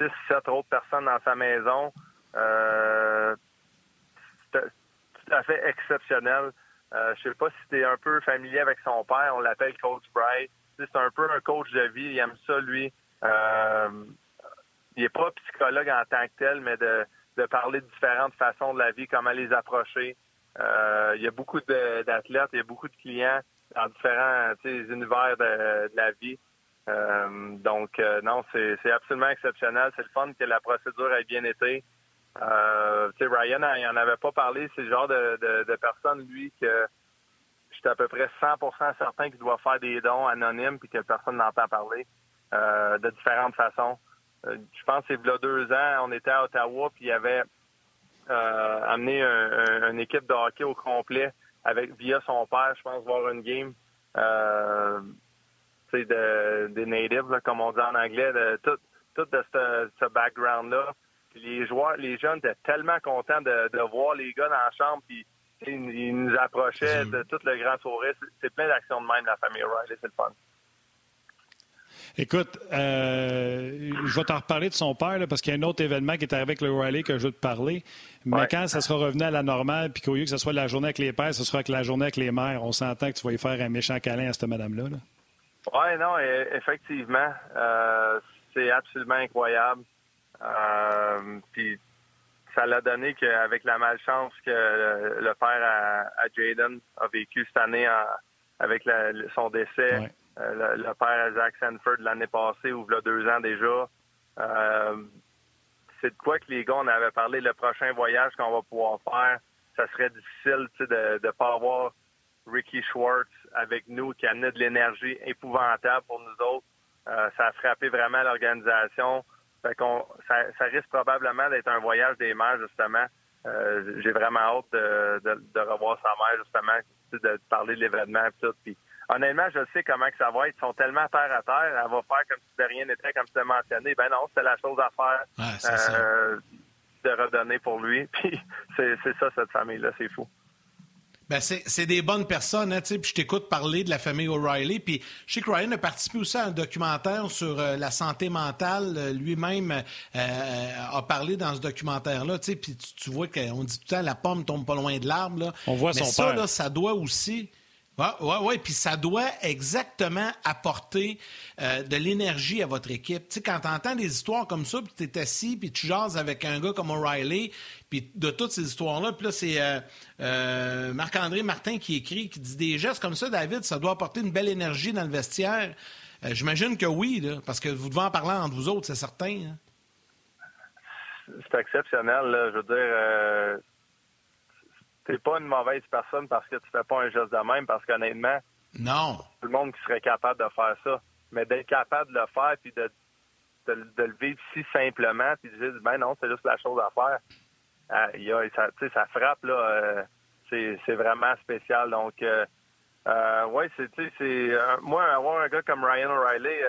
six, sept autres personnes dans sa maison. Euh, tout à fait exceptionnel. Euh, je sais pas si tu es un peu familier avec son père. On l'appelle Coach Bright. C'est un peu un coach de vie. Il aime ça, lui. Euh, il n'est pas psychologue en tant que tel, mais de, parler de différentes façons de la vie, comment les approcher. il y a beaucoup d'athlètes, il y a beaucoup de clients dans différents univers de, la vie. Donc, non, c'est absolument exceptionnel. C'est le fun que la procédure ait bien été. Euh, Ryan, il en avait pas parlé. C'est le genre de, de, personne, lui, que j'étais à peu près 100% certain qu'il doit faire des dons anonymes puis que personne n'entend parler euh, de différentes façons. Euh, je pense que c'est là deux ans, on était à Ottawa puis il avait euh, amené une équipe de hockey au complet avec via son père, je pense, voir une game. De, des natives, comme on dit en anglais, de tout, tout de ce, ce background-là les joueurs, les jeunes étaient tellement contents de, voir les gars dans la chambre, puis ils, nous approchaient de tout le grand sourire. C'est plein d'actions de même, la famille Riley, c'est le fun. Écoute, euh, je vais t'en reparler de son père, parce qu'il y a un autre événement qui est arrivé avec le Riley que je veux te parler. Mais quand ça sera revenu à la normale, puis qu'au lieu que ce soit la journée avec les pères, ce sera que la journée avec les mères, on s'entend que tu vas y faire un méchant câlin à cette madame-là. Oui, non, effectivement. Euh, c'est absolument incroyable. Euh, puis ça l'a donné qu'avec la malchance que le, père à, Jaden a vécu cette année avec son décès, euh, le, père à Zach Sanford l'année passée ou il y a deux ans déjà, c'est de quoi que les gars, on avait parlé, le prochain voyage qu'on va pouvoir faire, ça serait difficile de ne pas avoir Ricky Schwartz avec nous qui amenait de l'énergie épouvantable pour nous autres. ça a frappé vraiment l'organisation. Fait qu'on, ça, ça, risque probablement d'être un voyage des mères, justement. Euh, j'ai vraiment hâte de, de, revoir sa mère, justement, de parler de l'événement et tout. Puis, honnêtement, je sais comment que ça va être. Ils sont tellement terre à terre. Elle va faire comme si de rien n'était, comme tu l'as mentionné. Ben non, c'est la chose à faire euh, de redonner pour lui. (laughs) Puis, c'est, c'est ça, cette famille-là. C'est fou. Ben c'est des bonnes personnes, hein, puis je t'écoute parler de la famille O'Reilly. Puis je sais que Ryan a participé aussi à un documentaire sur euh, la santé mentale. Euh, lui-même euh, a parlé dans ce documentaire-là. Puis tu, tu vois qu'on dit tout le temps la pomme tombe pas loin de l'arbre. On voit son ça, Là, ça doit aussi oui, oui, oui. Puis ça doit exactement apporter euh, de l'énergie à votre équipe. Tu sais, quand tu entends des histoires comme ça, puis tu es assis, puis tu jases avec un gars comme O'Reilly, puis de toutes ces histoires-là, puis là, c'est euh, euh, Marc-André Martin qui écrit, qui dit des gestes comme ça, David, ça doit apporter une belle énergie dans le vestiaire. J'imagine que oui, parce que vous devez en parler entre vous autres, c'est certain. Hein. C'est exceptionnel, là. Je veux dire t'es pas une mauvaise personne parce que tu fais pas un geste de même, parce qu'honnêtement, non. Tout le monde qui serait capable de faire ça. Mais d'être capable de le faire puis de, de, le vivre si simplement, puis de dire ben non, c'est juste la chose à faire. Euh, ça, ça frappe là. Euh, c'est vraiment spécial. Donc euh, euh ouais, c'est c'est moi avoir un gars comme Ryan O'Reilly,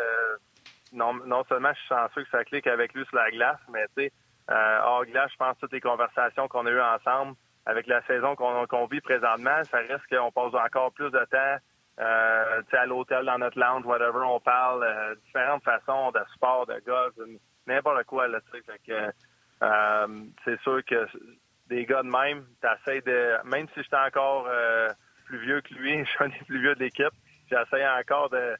non, non seulement je suis chanceux que ça clique avec lui sur la glace, mais tu sais, hors glace, je pense toutes les conversations qu'on a eues ensemble avec la saison qu'on vit présentement, ça reste qu'on passe encore plus de temps euh, à l'hôtel, dans notre lounge, whatever, on parle euh, différentes façons de sport, de golf, n'importe quoi. Là, euh, c'est sûr que des gars de même, t'essayes de... Même si j'étais encore euh, plus vieux que lui, je suis un des plus vieux de l'équipe, j'essaie encore de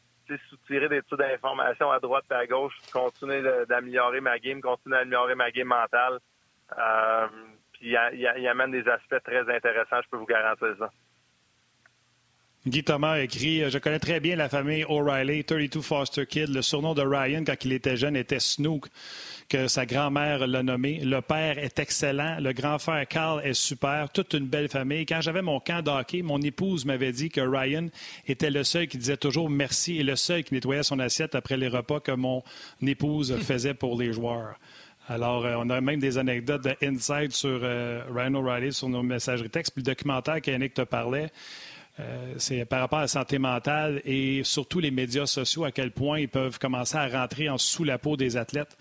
soutirer des trucs d'informations à droite et à gauche, continuer d'améliorer ma game, continuer d'améliorer ma game mentale. Euh, il, amène des aspects très intéressants, je peux vous garantir ça. Guy Thomas écrit Je connais très bien la famille O'Reilly, 32 Foster Kid. Le surnom de Ryan, quand il était jeune, était Snook, que sa grand-mère l'a nommé. Le père est excellent. Le grand-frère Carl est super. Toute une belle famille. Quand j'avais mon camp d'hockey, mon épouse m'avait dit que Ryan était le seul qui disait toujours merci et le seul qui nettoyait son assiette après les repas que mon épouse faisait pour les joueurs. Alors, euh, on a même des anecdotes de inside sur euh, Ryan O'Reilly sur nos messageries textes. Puis le documentaire qu'Yannick te parlait, euh, c'est par rapport à la santé mentale et surtout les médias sociaux, à quel point ils peuvent commencer à rentrer en sous la peau des athlètes.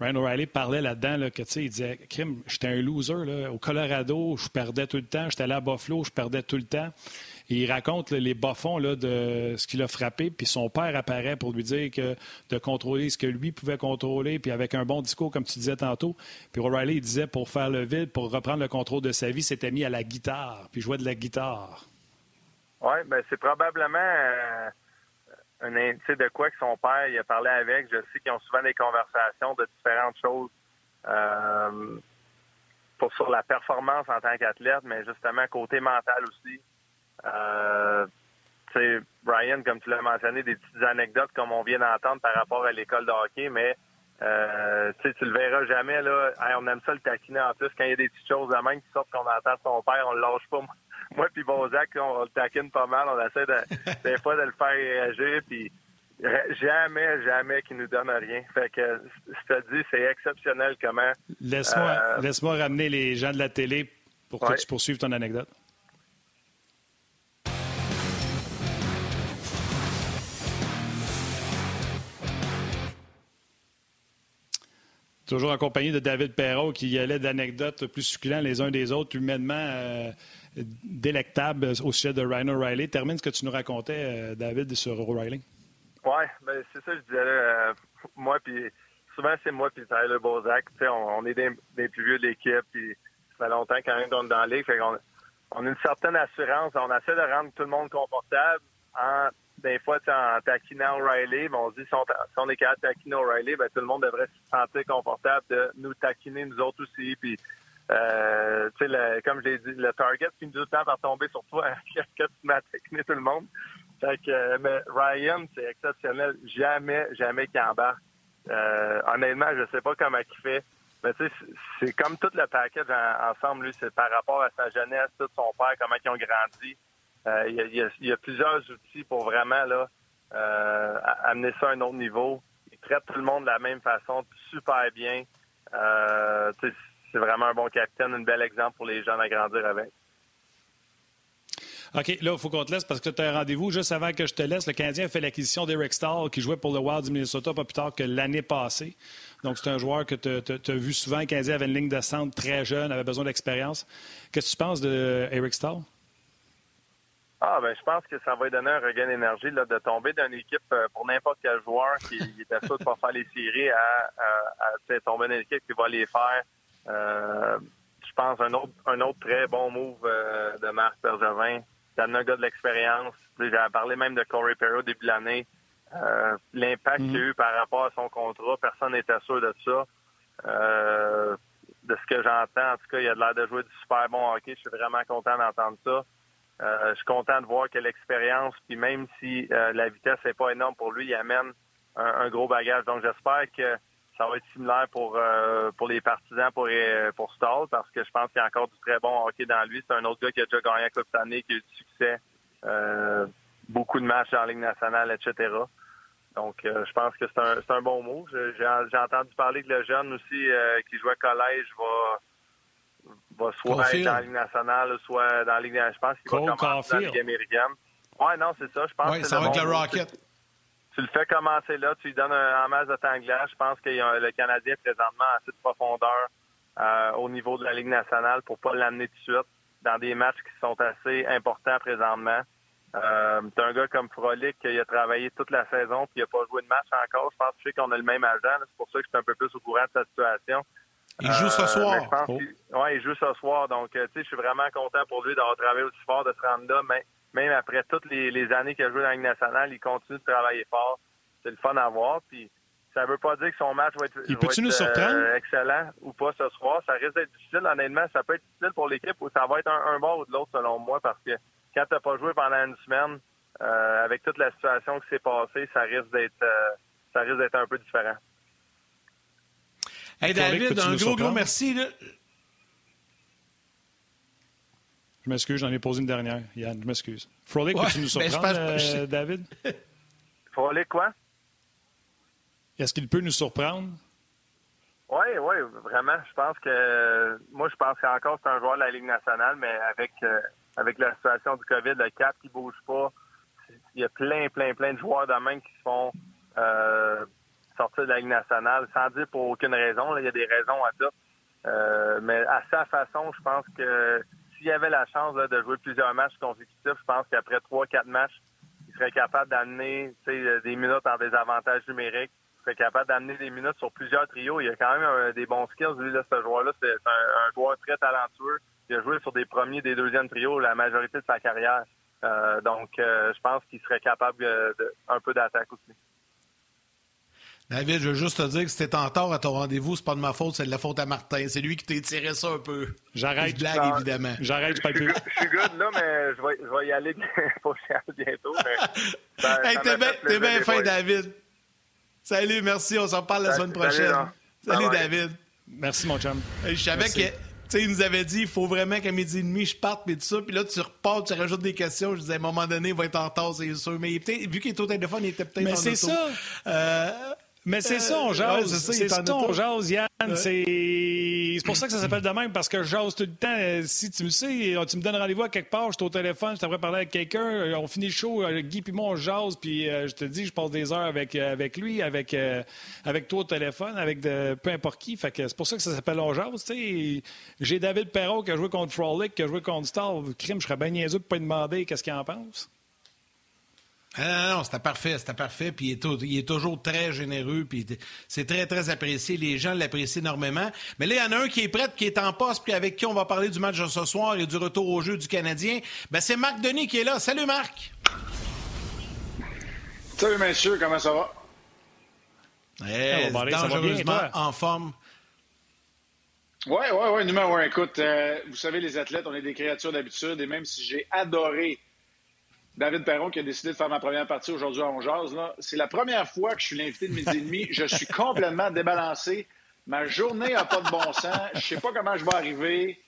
Ryan O'Reilly parlait là-dedans là, que, tu sais, il disait Kim, j'étais un loser. Là. Au Colorado, je perdais tout le temps. J'étais allé à Buffalo, je perdais tout le temps il raconte les bas-fonds de ce qu'il a frappé, puis son père apparaît pour lui dire que de contrôler ce que lui pouvait contrôler, puis avec un bon discours, comme tu disais tantôt. Puis O'Reilly, il disait pour faire le vide, pour reprendre le contrôle de sa vie, s'était mis à la guitare, puis jouait de la guitare. Oui, ben c'est probablement euh, un indice de quoi que son père il a parlé avec. Je sais qu'ils ont souvent des conversations de différentes choses. Euh, pour sur la performance en tant qu'athlète, mais justement côté mental aussi. Euh, Brian, comme tu l'as mentionné, des petites anecdotes comme on vient d'entendre par rapport à l'école de hockey, mais euh, tu le verras jamais là. on aime ça le taquiner en plus quand il y a des petites choses de même qui sortent qu'on entend son père, on le lâche pas. (laughs) Moi puis Bonzac, on, le taquine pas mal, on essaie de, (laughs) des fois de le faire réagir puis jamais, jamais qu'il nous donne rien. Fait que je te dis, c'est exceptionnel comment. Laisse-moi euh, laisse ramener les gens de la télé pour que tu poursuives ton anecdote. Toujours en compagnie de David Perrault qui y allait d'anecdotes plus succulentes les uns des autres, humainement euh, délectables au sujet de Ryan O'Reilly. Termine ce que tu nous racontais, euh, David, sur O'Reilly. Oui, ben c'est ça, je disais. Euh, moi, puis souvent, c'est moi puis Tyler Bozak. On, on est des, plus vieux de l'équipe, puis ça fait longtemps quand même qu'on est dans la ligue. on, on a une certaine assurance. On essaie de rendre tout le monde confortable en des fois, en taquinant O'Reilly, ben, on se dit si on, est capable de taquiner O'Reilly, ben, tout le monde devrait se sentir confortable de nous taquiner nous autres aussi. Puis, euh, comme je l'ai dit, le target finit tout le temps par tomber sur toi (laughs) que tu m'as taquiné tout le monde. Fait que, mais Ryan, c'est exceptionnel. Jamais, jamais qu'il embarque. Euh, honnêtement, je sais pas comment il fait. Mais tu sais, c'est comme tout le package ensemble, lui, c'est par rapport à sa jeunesse, tout son père, comment ils ont grandi. Euh, il y, a, plusieurs outils pour vraiment euh, amener ça à un autre niveau. Il traite tout le monde de la même façon, super bien. Euh, c'est vraiment un bon capitaine, un bel exemple pour les gens à grandir avec. OK, là, il faut qu'on te laisse parce que tu as un rendez-vous. Juste avant que je te laisse, le Canadien a fait l'acquisition d'Eric Stahl qui jouait pour le Wild du Minnesota pas plus tard que l'année passée. Donc, c'est un joueur que tu as, vu souvent. Le Canadien avait une ligne de centre très jeune, avait besoin d'expérience. Qu'est-ce que tu penses d'Eric Stahl? Ah ben je pense que ça va lui donner un regain d'énergie là, de tomber d'une équipe euh, pour n'importe quel joueur qui était sûr de pas faire les séries à, à, tomber dans une équipe qui va les faire. Euh, je pense un autre un autre très bon move euh, de Marc Bergevin. C'est un gars de l'expérience. J'avais parlé même de Corey Perrault début de l'année. L'impact qu'il a eu par rapport à son contrat, personne n'était sûr de ça. de ce que j'entends, en tout cas, il a l'air de jouer du super bon hockey. Je suis vraiment content d'entendre ça. Euh, je suis content de voir que l'expérience, puis même si euh, la vitesse n'est pas énorme pour lui, il amène un, gros bagage. Donc j'espère que ça va être similaire pour euh, pour les partisans pour pour parce que je pense qu'il y a encore du très bon hockey dans lui. C'est un autre gars qui a déjà gagné la Coupe année, qui a eu du succès, beaucoup de matchs en Ligue nationale, etc. Donc, je pense que c'est un, un bon mot. J'ai entendu parler que le jeune aussi qui jouait collège va va soit être dans la Ligue nationale, soit dans la Ligue Je pense qu'il va commencer dans la Ligue américaine. Ouais, non, c'est ça. Je pense ouais, ça va avec le Rocket. Tu, le fais commencer là, tu lui donnes un, masse de temps glace. Je pense que le Canadien présentement a assez de profondeur euh, au niveau de la Ligue nationale pour pas l'amener tout de suite dans des matchs qui sont assez importants présentement. Euh, tu un gars comme Frolic qui a travaillé toute la saison puis il n'a pas joué de match encore. Je pense que qu'on a le même agent. C'est pour ça que je suis un peu plus au courant de cette situation. Il joue ce euh, soir. Oh. Oui, il joue ce soir. Donc, euh, tu sais, je suis vraiment content pour lui d'avoir travaillé aussi fort, de se rendre là. Mais même après toutes les, années qu'il a joué dans la Ligue nationale, il continue de travailler fort. C'est le fun à voir. Puis, ça ne veut pas dire que son match va être, euh, excellent ou pas ce soir. Ça risque d'être difficile. Honnêtement, ça peut être difficile pour l'équipe ou ça va être un, bord ou de l'autre, selon moi, parce que quand tu n'as pas joué pendant une semaine, avec toute la situation qui s'est passée, ça risque d'être ça risque d'être un peu différent. Hey David, un gros, gros merci. Là. Je m'excuse, j'en ai posé une dernière, Yann, je m'excuse. Frolic, peux-tu nous (laughs) ben, surprendre, euh, David? (laughs) Frolic, quoi? Est-ce qu'il peut nous surprendre? Oui, oui, vraiment. Je pense que moi, je pense qu'encore c'est un joueur de la Ligue nationale, mais avec euh, avec la situation du COVID, le cap qui bouge pas, il y a plein, plein, plein de joueurs de même qui se font euh, sortir de la Ligue nationale, sans dire pour aucune raison. il y a des raisons à ça. Euh, mais à sa façon, je pense que s'il avait la chance de jouer plusieurs matchs consécutifs, je pense qu'après trois, quatre matchs, il serait capable d'amener des minutes en désavantage numérique. Il serait capable d'amener des minutes sur plusieurs trios. Il a quand même des bons skills, lui, là, ce joueur-là. C'est un, joueur très talentueux. Il a joué sur des premiers, des deuxièmes trios la majorité de sa carrière. Euh, donc, euh, je pense qu'il serait capable de, un peu d'attaque aussi. David, je veux juste te dire que si t'es en tort à ton rendez-vous, c'est pas de ma faute, c'est de la faute à Martin. C'est lui qui t'a tiré ça un peu. J'arrête. Je blague, évidemment. J'arrête, je plus. Je suis good, là, mais je vais, je vais y aller (laughs) bientôt. Mais (laughs) hey, t'es bien, bien fin, David. Salut, merci. On s'en parle la semaine prochaine. Salut, salut David. Merci, mon chum. je savais que. Tu sais, il nous avait dit, il faut vraiment qu'à midi et demi, je parte, puis tout ça. Puis là, tu repars, tu rajoutes des questions. Je disais, à un moment donné, il va être en retard, c'est sûr. Mais vu qu'il est au téléphone, il était peut-être Mais c'est ça. Euh, mais c'est ça, on jase. c'est ça, on jase, Yann. C'est pour ça que ça s'appelle de même, parce que je jase tout le temps. Si tu me sais, tu me donnes rendez-vous à quelque part, je suis au téléphone, je t'aimerais parler avec quelqu'un, on finit le show, euh, Guy puis moi, on jase, puis euh, je te dis, je passe des heures avec, euh, avec lui, avec, avec toi au téléphone, avec de, peu importe qui. Fait que c'est pour ça que ça s'appelle on jase. J'ai David Perrault qui a joué contre Frolic, qui a joué contre Star. Crime, je serais bien niaiseux pour pas demander qu'est-ce qu'il en pense. Ah, non, non, c'était parfait, c'était parfait. Puis il est, toujours très généreux, puis c'est très, très apprécié. Les gens l'apprécient énormément. Mais là, il y en a un qui est prêt, qui est en poste, puis avec qui on va parler du match de ce soir et du retour au jeu du Canadien. Ben, c'est Marc Denis qui est là. Salut, Marc! Salut, messieurs, comment ça va? Eh, dangereusement en forme. Oui, oui, oui, numéro un. Écoute, euh, vous savez, les athlètes, on est des créatures d'habitude, et même si j'ai adoré David Perron qui a décidé de faire ma première partie aujourd'hui à Ongeaz. C'est la première fois que je suis l'invité de midi et demi. Je suis complètement débalancé. Ma journée n'a pas de bon sens. Je sais pas comment je vais arriver.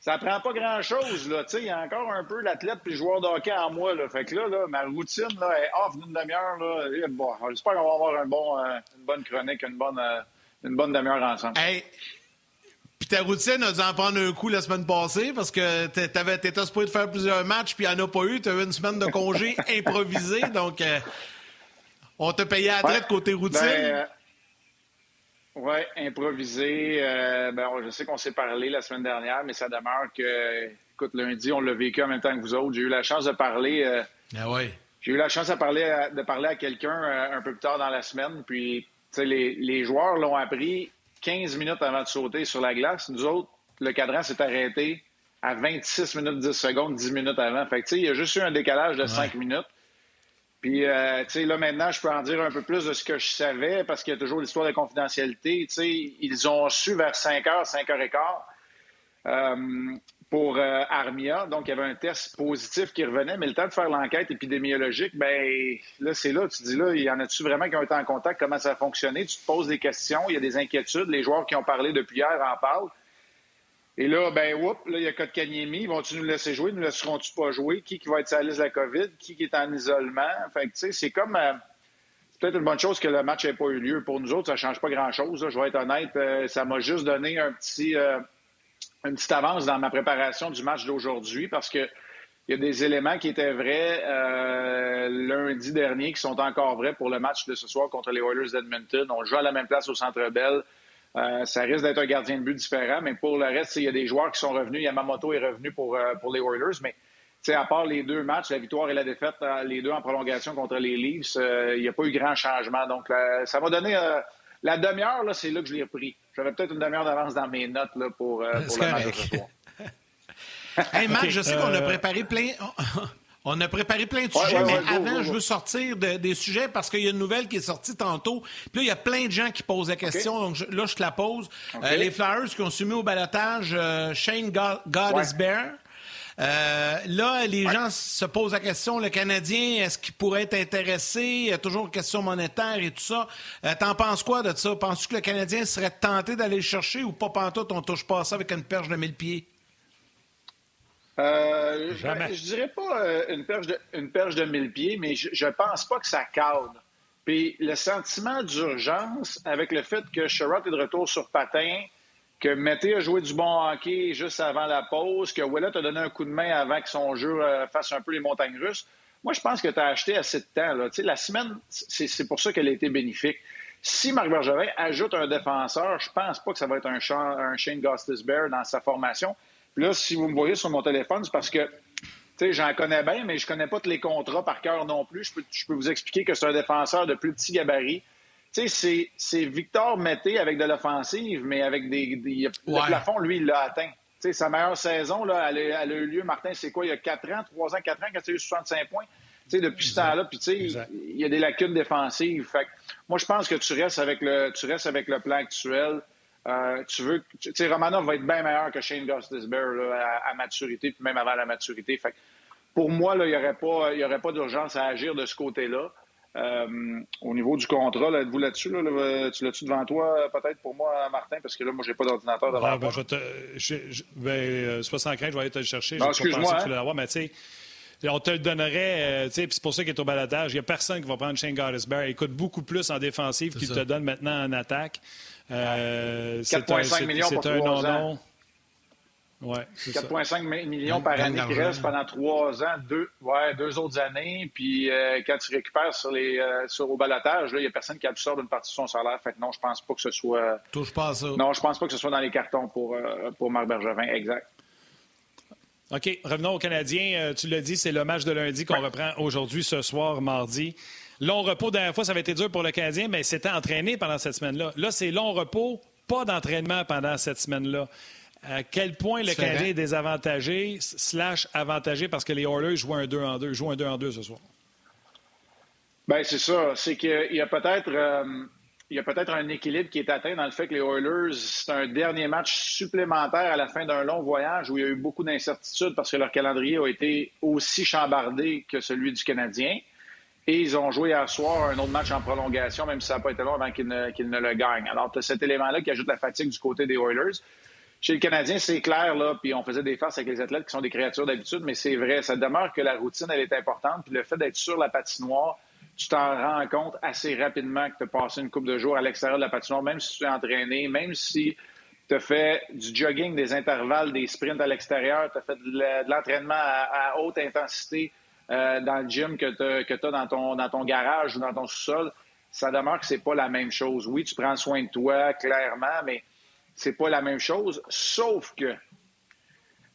Ça prend pas grand-chose. Là. Il y a encore un peu l'athlète puis le joueur de hockey en moi. Là. Fait que là, là ma routine là, est off d'une demi-heure. Bon, J'espère qu'on va avoir un bon, euh, une bonne chronique, une bonne, euh, demi-heure ensemble. Ta routine a dû en prendre un coup la semaine passée parce que t'étais supposé de faire plusieurs matchs puis il n'y en a pas eu. Tu eu une semaine de congé (laughs) improvisé. Donc, euh, on t'a payé à la traite côté routine. Ben, euh, oui, improvisé. Euh, ben, je sais qu'on s'est parlé la semaine dernière, mais ça demeure que, écoute, lundi, on l'a vécu en même temps que vous autres. J'ai eu la chance de parler. ah ouais. J'ai eu la chance de parler à, de parler à quelqu'un un peu plus tard dans la semaine. Puis, les, les joueurs l'ont appris 15 minutes avant de sauter sur la glace. Nous autres, le cadran s'est arrêté à 26 minutes 10 secondes, 10 minutes avant. Fait que, il y a juste eu un décalage de 5 minutes. Puis, euh, tu sais, là, maintenant, je peux en dire un peu plus de ce que je savais parce qu'il y a toujours l'histoire de confidentialité. Tu sais, ils ont su vers 5 h, 5 h 15 euh, pour euh, Armia. Donc, il y avait un test positif qui revenait, mais le temps de faire l'enquête épidémiologique, ben là, c'est là, tu te dis là, il y en a-tu vraiment qui ont été en contact? Comment ça a fonctionné? Tu te poses des questions, il y a des inquiétudes. Les joueurs qui ont parlé depuis hier en parlent. Et là, ben, whoop, là, il y a Kotkaniemi. Vont-tu nous laisser jouer? Nous laisseront-tu pas jouer? Qui, qui va être sur la liste de la COVID? Qui, qui est en isolement? Fait tu sais, c'est comme. Euh, c'est peut-être une bonne chose que le match n'ait pas eu lieu. Pour nous autres, ça change pas grand-chose. Je vais être honnête. Euh, ça m'a juste donné un petit une petite avance dans ma préparation du match d'aujourd'hui parce que il y a des éléments qui étaient vrais euh, lundi dernier qui sont encore vrais pour le match de ce soir contre les Oilers d'Edmonton. On joue à la même place au Centre Bell. Euh, ça risque d'être un gardien de but différent, mais pour le reste, il y a des joueurs qui sont revenus. Yamamoto est revenu pour, euh, pour les Oilers, mais à part les deux matchs, la victoire et la défaite, les deux en prolongation contre les Leafs, il n'y a pas eu grand changement. Donc, ça m'a donné la demi-heure, c'est là que je l'ai repris. J'avais peut-être une demi-heure d'avance dans mes notes là, pour, euh, pour le match de ce soir. (laughs) hey, Marc, je sais qu'on a euh, préparé plein. On (laughs) a préparé plein de sujets, mais avant, je veux sortir des sujets parce qu'il y a une nouvelle qui est sortie tantôt. Puis là, il y a plein de gens qui posent la question. Donc là, je te la pose. Euh, les Flyers qui ont soumis au balotage Shane God, is Bear. Euh, là, les gens se posent la question, le Canadien, est-ce qu'il pourrait être intéressé? Il y a toujours une question monétaire et tout ça. Euh, t'en penses quoi de ça? Penses-tu que le Canadien serait tenté d'aller le chercher ou pas pantoute, on touche pas ça avec une perche de mille pieds? Euh, je, je, dirais pas une perche, de, une perche de mille pieds, mais je, je pense pas que ça cadre. Puis le sentiment d'urgence avec le fait que Sherrod est de retour sur patin, que Mété a joué du bon hockey juste avant la pause, que Willett a donné un coup de main avant que son jeu euh, fasse un peu les montagnes russes. Moi, je pense que tu as acheté assez de temps. Là. la semaine, c'est pour ça qu'elle a été bénéfique. Si Marc Bergevin ajoute un défenseur, je pense pas que ça va être un, un Shane Bear dans sa formation. Puis là, si vous me voyez sur mon téléphone, c'est parce que j'en connais bien, mais je connais pas tous les contrats par cœur non plus. Je peux, je peux vous expliquer que c'est un défenseur de plus petit gabarit tu sais, c'est Victor Mété avec de l'offensive, mais avec des. Le plafond, lui, il l'a atteint. Tu sais, sa meilleure saison, là, elle, a, eu lieu, Martin, c'est quoi, il y a 4 ans, 3 ans, 4 ans, quand il a eu 65 points? depuis ce temps-là, puis il y a des lacunes défensives. Fait moi, je pense que tu restes avec le, tu restes avec le plan actuel. Euh, tu veux, tu sais, Romanov va être bien meilleur que Shane Gostisbehere à, à, maturité, puis même avant la maturité. Fait pour moi, il n'y aurait pas, y aurait pas d'urgence à agir de ce côté-là. Euh, au niveau du contrat, êtes-vous là-dessus? Là, tu l'as-tu devant toi, peut-être pour moi, Martin? Parce que là, moi, j'ai pas d'ordinateur devant ah, ben, moi. Je ben, euh, 75, je vais aller te le chercher. Non, excuse-moi. Hein? l'avoir, mais tu sais, on te le donnerait, euh, sais, c'est pour ça qu'il est au baladage. Il n'y a personne qui va prendre Shane Gottisberg. Il coûte beaucoup plus en défensive qu'il te donne maintenant en attaque. Euh, 4,5 millions pour un non Ouais, 4,5 millions par année qui reste pendant trois ans, deux, ouais, deux autres années. Puis euh, quand tu récupères sur les euh, sur au balotage, il n'y a personne qui absorbe une partie de son salaire. Fait que non, je pense pas que ce soit. Touche pas à ça. Non, je pense pas que ce soit dans les cartons pour, euh, pour Marc Bergevin. Exact. OK, revenons aux Canadiens. tu l'as dit, c'est le match de lundi qu'on reprend aujourd'hui, ce soir, mardi. Long repos, dernière fois, ça avait été dur pour le Canadien, mais c'était entraîné pendant cette semaine-là. Là, c'est long repos, pas d'entraînement pendant cette semaine-là à quel point le Canadien est désavantagé, slash avantagé parce que les Oilers jouent un 2 en 2, jouent un 2 en 2 ce soir? Bien, c'est ça. C'est qu'il y a peut-être. Euh, il y a peut-être un équilibre qui est atteint dans le fait que les Oilers, c'est un dernier match supplémentaire à la fin d'un long voyage où il y a eu beaucoup d'incertitudes parce que leur calendrier a été aussi chambardé que celui du Canadien. Et ils ont joué hier soir un autre match en prolongation, même si ça n'a pas été long avant qu'ils ne, ne, le gagnent. Alors, tu as cet élément-là qui ajoute la fatigue du côté des Oilers. Chez le Canadien, c'est clair, là, puis on faisait des farces avec les athlètes qui sont des créatures d'habitude, mais c'est vrai, ça demeure que la routine, elle est importante, puis le fait d'être sur la patinoire, tu t'en rends compte assez rapidement que tu as passé une coupe de jours à l'extérieur de la patinoire, même si tu es entraîné, même si tu as fait du jogging, des intervalles, des sprints à l'extérieur, tu as fait de l'entraînement à, haute intensité euh, dans le gym que tu as dans ton, dans ton garage ou dans ton sous-sol, ça demeure que c'est pas la même chose. Oui, tu prends soin de toi, clairement, mais c'est pas la même chose, sauf que, tu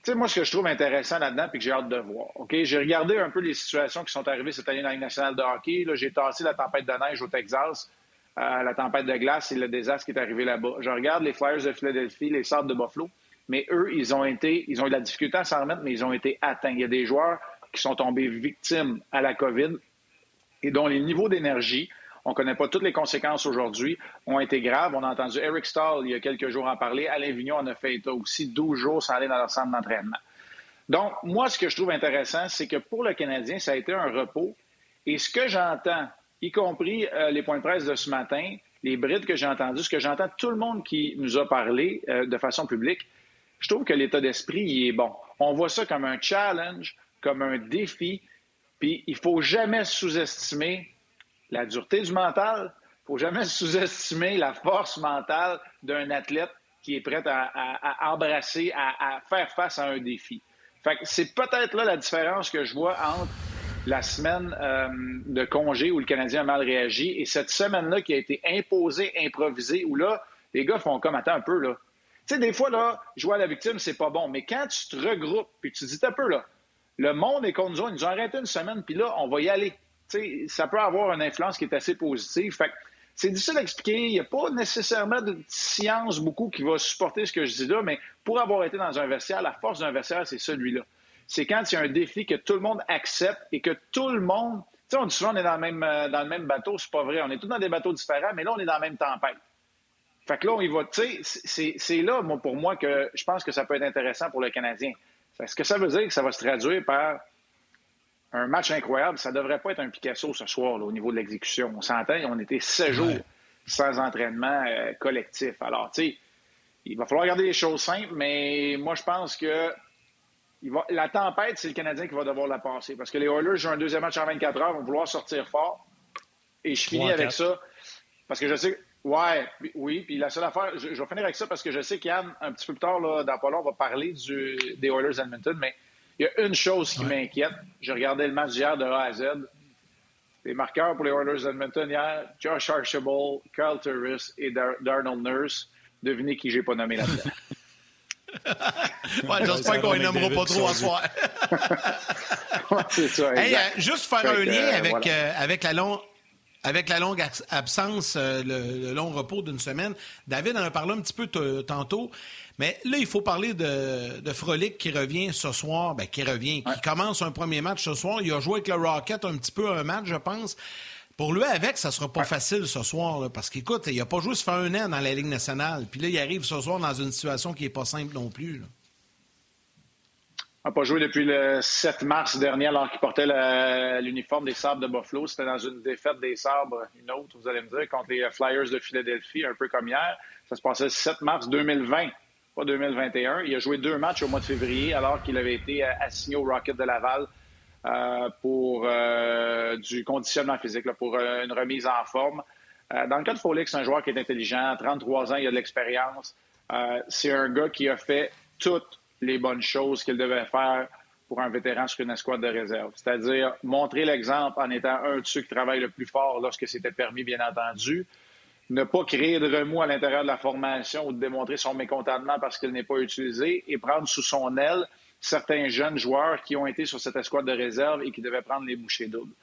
sais, moi, ce que je trouve intéressant là-dedans, puis que j'ai hâte de voir, OK? J'ai regardé un peu les situations qui sont arrivées cette année dans la nationale de hockey. J'ai tassé la tempête de neige au Texas, euh, la tempête de glace et le désastre qui est arrivé là-bas. Je regarde les Flyers de Philadelphie, les Sables de Buffalo, mais eux, ils ont été, ils ont eu de la difficulté à s'en remettre, mais ils ont été atteints. Il y a des joueurs qui sont tombés victimes à la COVID et dont les niveaux d'énergie, on ne connaît pas toutes les conséquences aujourd'hui. Ont été graves. On a entendu Eric Stahl il y a quelques jours en parler. Alain Vignon en a fait état aussi 12 jours sans aller dans leur centre d'entraînement. Donc, moi, ce que je trouve intéressant, c'est que pour le Canadien, ça a été un repos. Et ce que j'entends, y compris euh, les points de presse de ce matin, les brides que j'ai entendues, ce que j'entends, tout le monde qui nous a parlé euh, de façon publique, je trouve que l'état d'esprit est bon. On voit ça comme un challenge, comme un défi, puis il faut jamais sous-estimer la dureté du mental. Il ne faut jamais (laughs) sous-estimer la force mentale d'un athlète qui est prêt à, embrasser, à, faire face à un défi. Fait c'est peut-être là la différence que je vois entre la semaine euh, de congé où le Canadien a mal réagi et cette semaine-là qui a été imposée, improvisée, où là, les gars font comme, attends un peu, là. Tu sais, des fois, là, jouer à la victime, c'est pas bon. Mais quand tu te regroupes, puis tu te dis, un peu, là, le monde est contre nous, ils nous ont arrêté une semaine, puis là, on va y aller ça peut avoir une influence qui est assez positive. c'est difficile à expliquer. Il n'y a pas nécessairement de science beaucoup qui va supporter ce que je dis là, mais pour avoir été dans un vestiaire, la force d'un vestiaire, c'est celui-là. C'est quand il y a un défi que tout le monde accepte et que tout le monde. Tu sais, on dit souvent on est dans le même, euh, dans le même bateau, c'est pas vrai. On est tous dans des bateaux différents, mais là, on est dans la même tempête. Fait que là, on va. Tu sais, c'est là, moi, pour moi, que je pense que ça peut être intéressant pour le Canadien. Est-ce que ça veut dire que ça va se traduire par un match incroyable. Ça ne devrait pas être un Picasso ce soir au niveau de l'exécution. On s'entend, on était sept jours sans entraînement euh, collectif. Alors, tu sais, il va falloir garder les choses simples, mais moi, je pense que la tempête, c'est le Canadien qui va devoir la passer. Parce que les Oilers jouent un deuxième match en 24 heures, vont vouloir sortir fort. Et je finis avec ça. Parce que je sais. Ouais, oui. Puis la seule affaire, je, vais finir avec ça parce que je sais qu'Yann, un petit peu plus tard, là, dans pas on va parler du, des Oilers Edmonton, mais il y a une chose qui m'inquiète. J'ai regardé le match hier de A à Z. Les marqueurs pour les Oilers d'Edmonton hier, Josh Archibald, Carl Turris et Darnell Nurse. Devinez qui j'ai pas nommé là-dedans. (laughs) ouais, j'espère qu'on les nommera pas trop à soir. (laughs) c'est ça, hey, euh, juste faire un lien avec, euh, avec la longue avec la longue absence, euh, le, long repos d'une semaine, David en a parlé un petit peu tantôt. Mais là, il faut parler de, de Frolic qui revient ce soir, ben, qui revient, qui commence un premier match ce soir. Il a joué avec le Rocket un petit peu un match, je pense. Pour lui, avec, ça sera pas facile ce soir, parce qu'écoute, il a pas joué ça fait un an dans la Ligue nationale. Puis là, il arrive ce soir dans une situation qui est pas simple non plus. N'a pas joué depuis le 7 mars dernier alors qu'il portait l'uniforme des Sabres de Buffalo. C'était dans une défaite des Sabres, une autre, vous allez me dire, contre les Flyers de Philadelphie, un peu comme hier. Ça se passait le 7 mars 2020, pas 2021. Il a joué deux matchs au mois de février alors qu'il avait été assigné au Rocket de Laval euh, pour euh, du conditionnement physique, pour euh, une remise en forme. dans le cas de Foley, c'est un joueur qui est intelligent, 33 ans, il a de l'expérience. c'est un gars qui a fait toutes les bonnes choses qu'il devait faire pour un vétéran sur une escouade de réserve. C'est-à-dire montrer l'exemple en étant un de ceux qui travaille le plus fort lorsque c'était permis, bien entendu. Ne pas créer de remous à l'intérieur de la formation ou de démontrer son mécontentement parce qu'il n'est pas utilisé et prendre sous son aile certains jeunes joueurs qui ont été sur cette escouade de réserve et qui devaient prendre les bouchées doubles.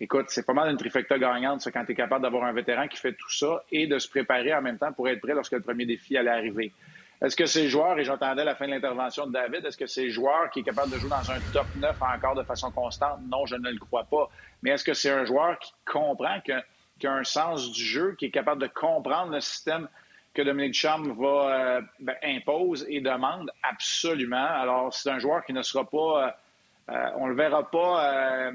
Écoute, c'est pas mal une trifecta gagnante, ça, quand tu es capable d'avoir un vétéran qui fait tout ça et de se préparer en même temps pour être prêt lorsque le premier défi allait arriver. Est-ce que ces joueurs, et j'entendais la fin de l'intervention de David, est-ce que c'est joueur qui est capable de jouer dans un top 9 encore de façon constante? Non, je ne le crois pas. Mais est-ce que c'est un joueur qui comprend, qui a un sens du jeu, qui est capable de comprendre le système que Dominique Cham va euh, ben, impose et demande? Absolument. Alors, c'est un joueur qui ne sera pas, euh, euh, on le verra pas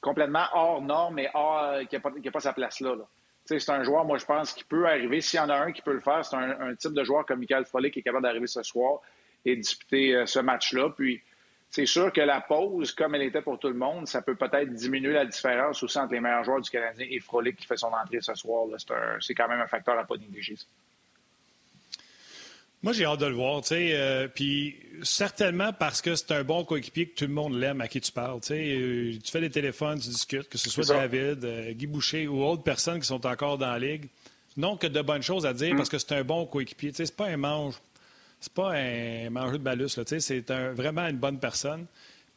complètement hors norme et hors, qui n'a pas, pas, sa place là. C'est un joueur, moi, je pense, qui peut arriver. S'il y en a un qui peut le faire, c'est un, type de joueur comme Michael Foley qui est capable d'arriver ce soir et disputer ce match-là. Puis, c'est sûr que la pause, comme elle était pour tout le monde, ça peut peut-être diminuer la différence aussi entre les meilleurs joueurs du Canadien et Frolic qui fait son entrée ce soir. C'est quand même un facteur à pas négliger. Moi, j'ai hâte de le voir, tu sais. Euh, puis certainement parce que c'est un bon coéquipier que tout le monde l'aime à qui tu parles. Tu sais, euh, tu fais des téléphones, tu discutes, que ce soit David, euh, Guy Boucher ou autres personnes qui sont encore dans la ligue. Non que de bonnes choses à dire mm. parce que c'est un bon coéquipier. Tu sais, c'est pas un mange, c'est pas un mangeur de balus. Tu sais, c'est vraiment une bonne personne.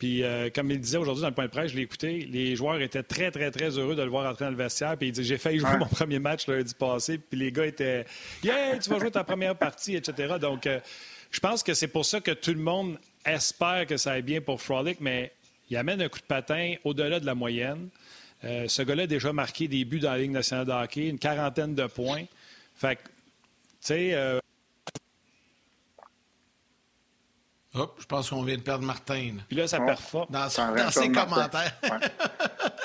Puis, euh, comme il disait aujourd'hui dans le point de presse, je l'ai écouté, les joueurs étaient très, très, très heureux de le voir entrer dans le vestiaire. Puis il dit J'ai failli jouer mon premier match lundi passé. Puis les gars étaient Yeah, tu vas jouer ta première partie, etc. Donc, euh, je pense que c'est pour ça que tout le monde espère que ça aille bien pour Frolic, mais il amène un coup de patin au-delà de la moyenne. Euh, ce gars-là a déjà marqué des buts dans la Ligue nationale de hockey, une quarantaine de points. Fait que, tu sais, Hop, je pense qu'on vient de perdre Martin. Puis là, ça perd fort. Dans, ses commentaires. (laughs)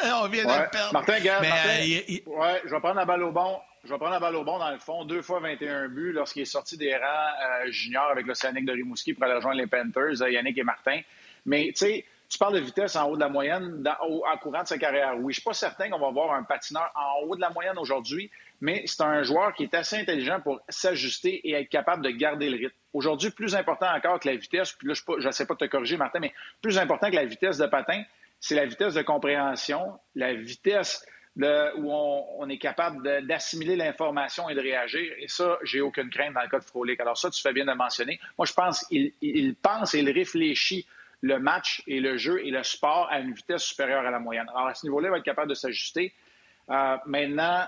on vient de le perdre. Martin, gars, euh, ouais, je vais prendre la balle au bon. Je vais prendre la balle au bon dans le fond. Deux fois 21 buts lorsqu'il est sorti des rangs euh, juniors avec l'Océanique de Rimouski pour aller rejoindre les Panthers, euh, Yannick et Martin. Mais tu sais, tu parles de vitesse en haut de la moyenne en courant de sa carrière. Oui, je suis pas certain qu'on va voir un patineur en haut de la moyenne aujourd'hui, mais c'est un joueur qui est assez intelligent pour s'ajuster et être capable de garder le rythme. Aujourd'hui, plus important encore que la vitesse, puis là, je ne sais pas te corriger, Martin, mais plus important que la vitesse de patin, c'est la vitesse de compréhension, la vitesse où on, est capable d'assimiler l'information et de réagir. Et ça, j'ai aucune crainte dans le cas de Frolic. Alors ça, tu fais bien de mentionner. Moi, je pense qu'il pense et il réfléchit le match et le jeu et le sport à une vitesse supérieure à la moyenne. Alors, à ce niveau-là, il va être capable de s'ajuster. Euh, maintenant,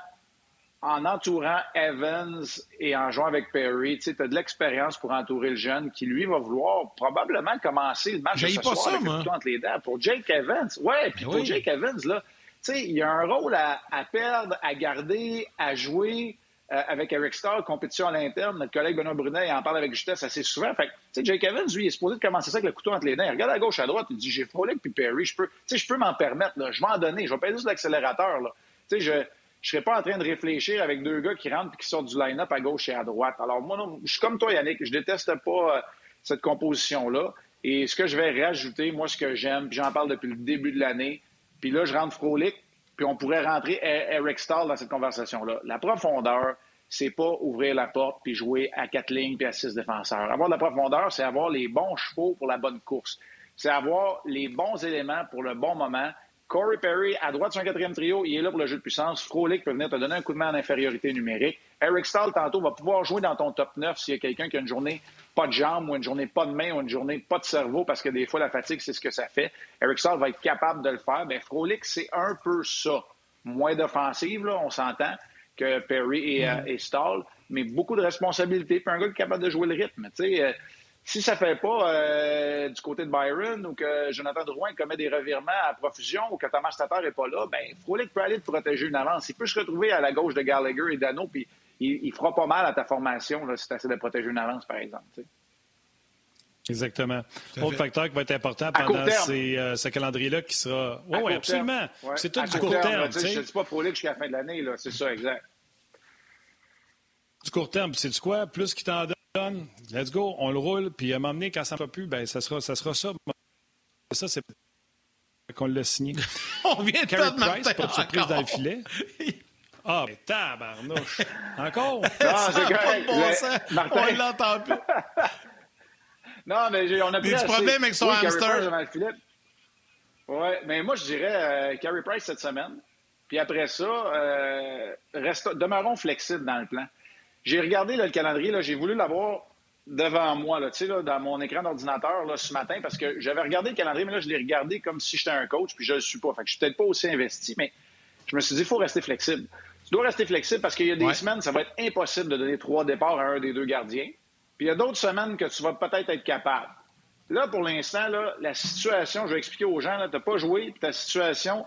en entourant Evans et en jouant avec Perry, tu as de l'expérience pour entourer le jeune qui, lui, va vouloir probablement commencer le match de ce pas soir ça, avec moi. entre les dents. Pour Jake Evans, ouais, puis ben pour Jake Evans, là, tu sais, il y a un rôle à, perdre, à garder, à jouer. Euh, avec Eric Starr, compétition à l'interne. Notre collègue Benoît Brunet en parle avec justesse assez souvent. Fait tu sais, Jake Evans, lui, il est supposé de commencer ça avec le couteau entre les dents. Il regarde à gauche, à droite, il dit J'ai frôlé puis Perry, je peux, tu sais, je peux m'en permettre. Je vais en donner, je vais payer juste l'accélérateur, là. Tu sais, je, je serais pas en train de réfléchir avec deux gars qui rentrent et qui sortent du line-up à gauche et à droite. Alors, moi, non, je suis comme toi, Yannick. Je déteste pas euh, cette composition-là. Et ce que je vais rajouter, moi, ce que j'aime, puis j'en parle depuis le début de l'année, puis là, je rentre frolic, puis on pourrait rentrer e- Eric Stahl dans cette conversation-là. La profondeur, c'est pas ouvrir la porte puis jouer à quatre lignes puis à six défenseurs. Avoir de la profondeur, c'est avoir les bons chevaux pour la bonne course. C'est avoir les bons éléments pour le bon moment Corey Perry, à droite sur un quatrième trio, il est là pour le jeu de puissance. Frolic peut venir te donner un coup de main en infériorité numérique. Eric Stahl, tantôt, va pouvoir jouer dans ton top 9 s'il y a quelqu'un qui a une journée pas de jambes ou une journée pas de main ou une journée pas de cerveau parce que des fois, la fatigue, c'est ce que ça fait. Eric Stahl va être capable de le faire. Bien, Frolic, c'est un peu ça. moins d'offensive, on s'entend, que Perry et, mm. et, Stall, mais beaucoup de responsabilités. Puis un gars qui est capable de jouer le rythme. Tu sais, si ça ne fait pas euh, du côté de Byron ou que Jonathan Drouin commet des revirements à profusion ou que Thomas Tatar n'est pas là, ben Frolic peut aller te protéger une avance. Il peut se retrouver à la gauche de Gallagher et Dano, puis il, fera pas mal à ta formation là, si tu essaies de protéger une avance, par exemple. Exactement. Autre facteur qui va être important pendant euh, ce calendrier-là qui sera. Oui, oui, absolument. C'est tout du court terme. je ne dis pas Frolic jusqu'à la fin de l'année, c'est ça, exact. Du court terme, c'est du quoi? Plus qu'il t'en donne let's go, on le roule, puis à un moment donné, quand ça ne va plus, ben, ça, sera, ça sera ça. Ça, c'est qu'on l'a signé. (laughs) on vient de Carey Price, pas de surprise dans le filet. (laughs) Ah, mais tabarnouche! Encore? Non, c'est correct. Bon Martin... On l'entend plus. (laughs) non, mais on a plus du problème avec son oui, hamster. Oui, mais moi, je dirais euh, Carey Price cette semaine. Puis après ça, euh, reste, demeurons flexibles dans le plan. J'ai regardé le calendrier, j'ai voulu l'avoir devant moi, là, là, dans mon écran d'ordinateur ce matin, parce que j'avais regardé le calendrier, mais là, je l'ai regardé comme si j'étais un coach, puis je ne le suis pas. Fait que je suis peut-être pas aussi investi, mais je me suis dit, il faut rester flexible. Tu dois rester flexible parce qu'il y a des semaines, ça va être impossible de donner trois départs à un des deux gardiens. Puis il y a d'autres semaines que tu vas peut-être être capable. Là, pour l'instant, la situation, je vais expliquer aux gens, tu n'as pas joué, puis ta situation,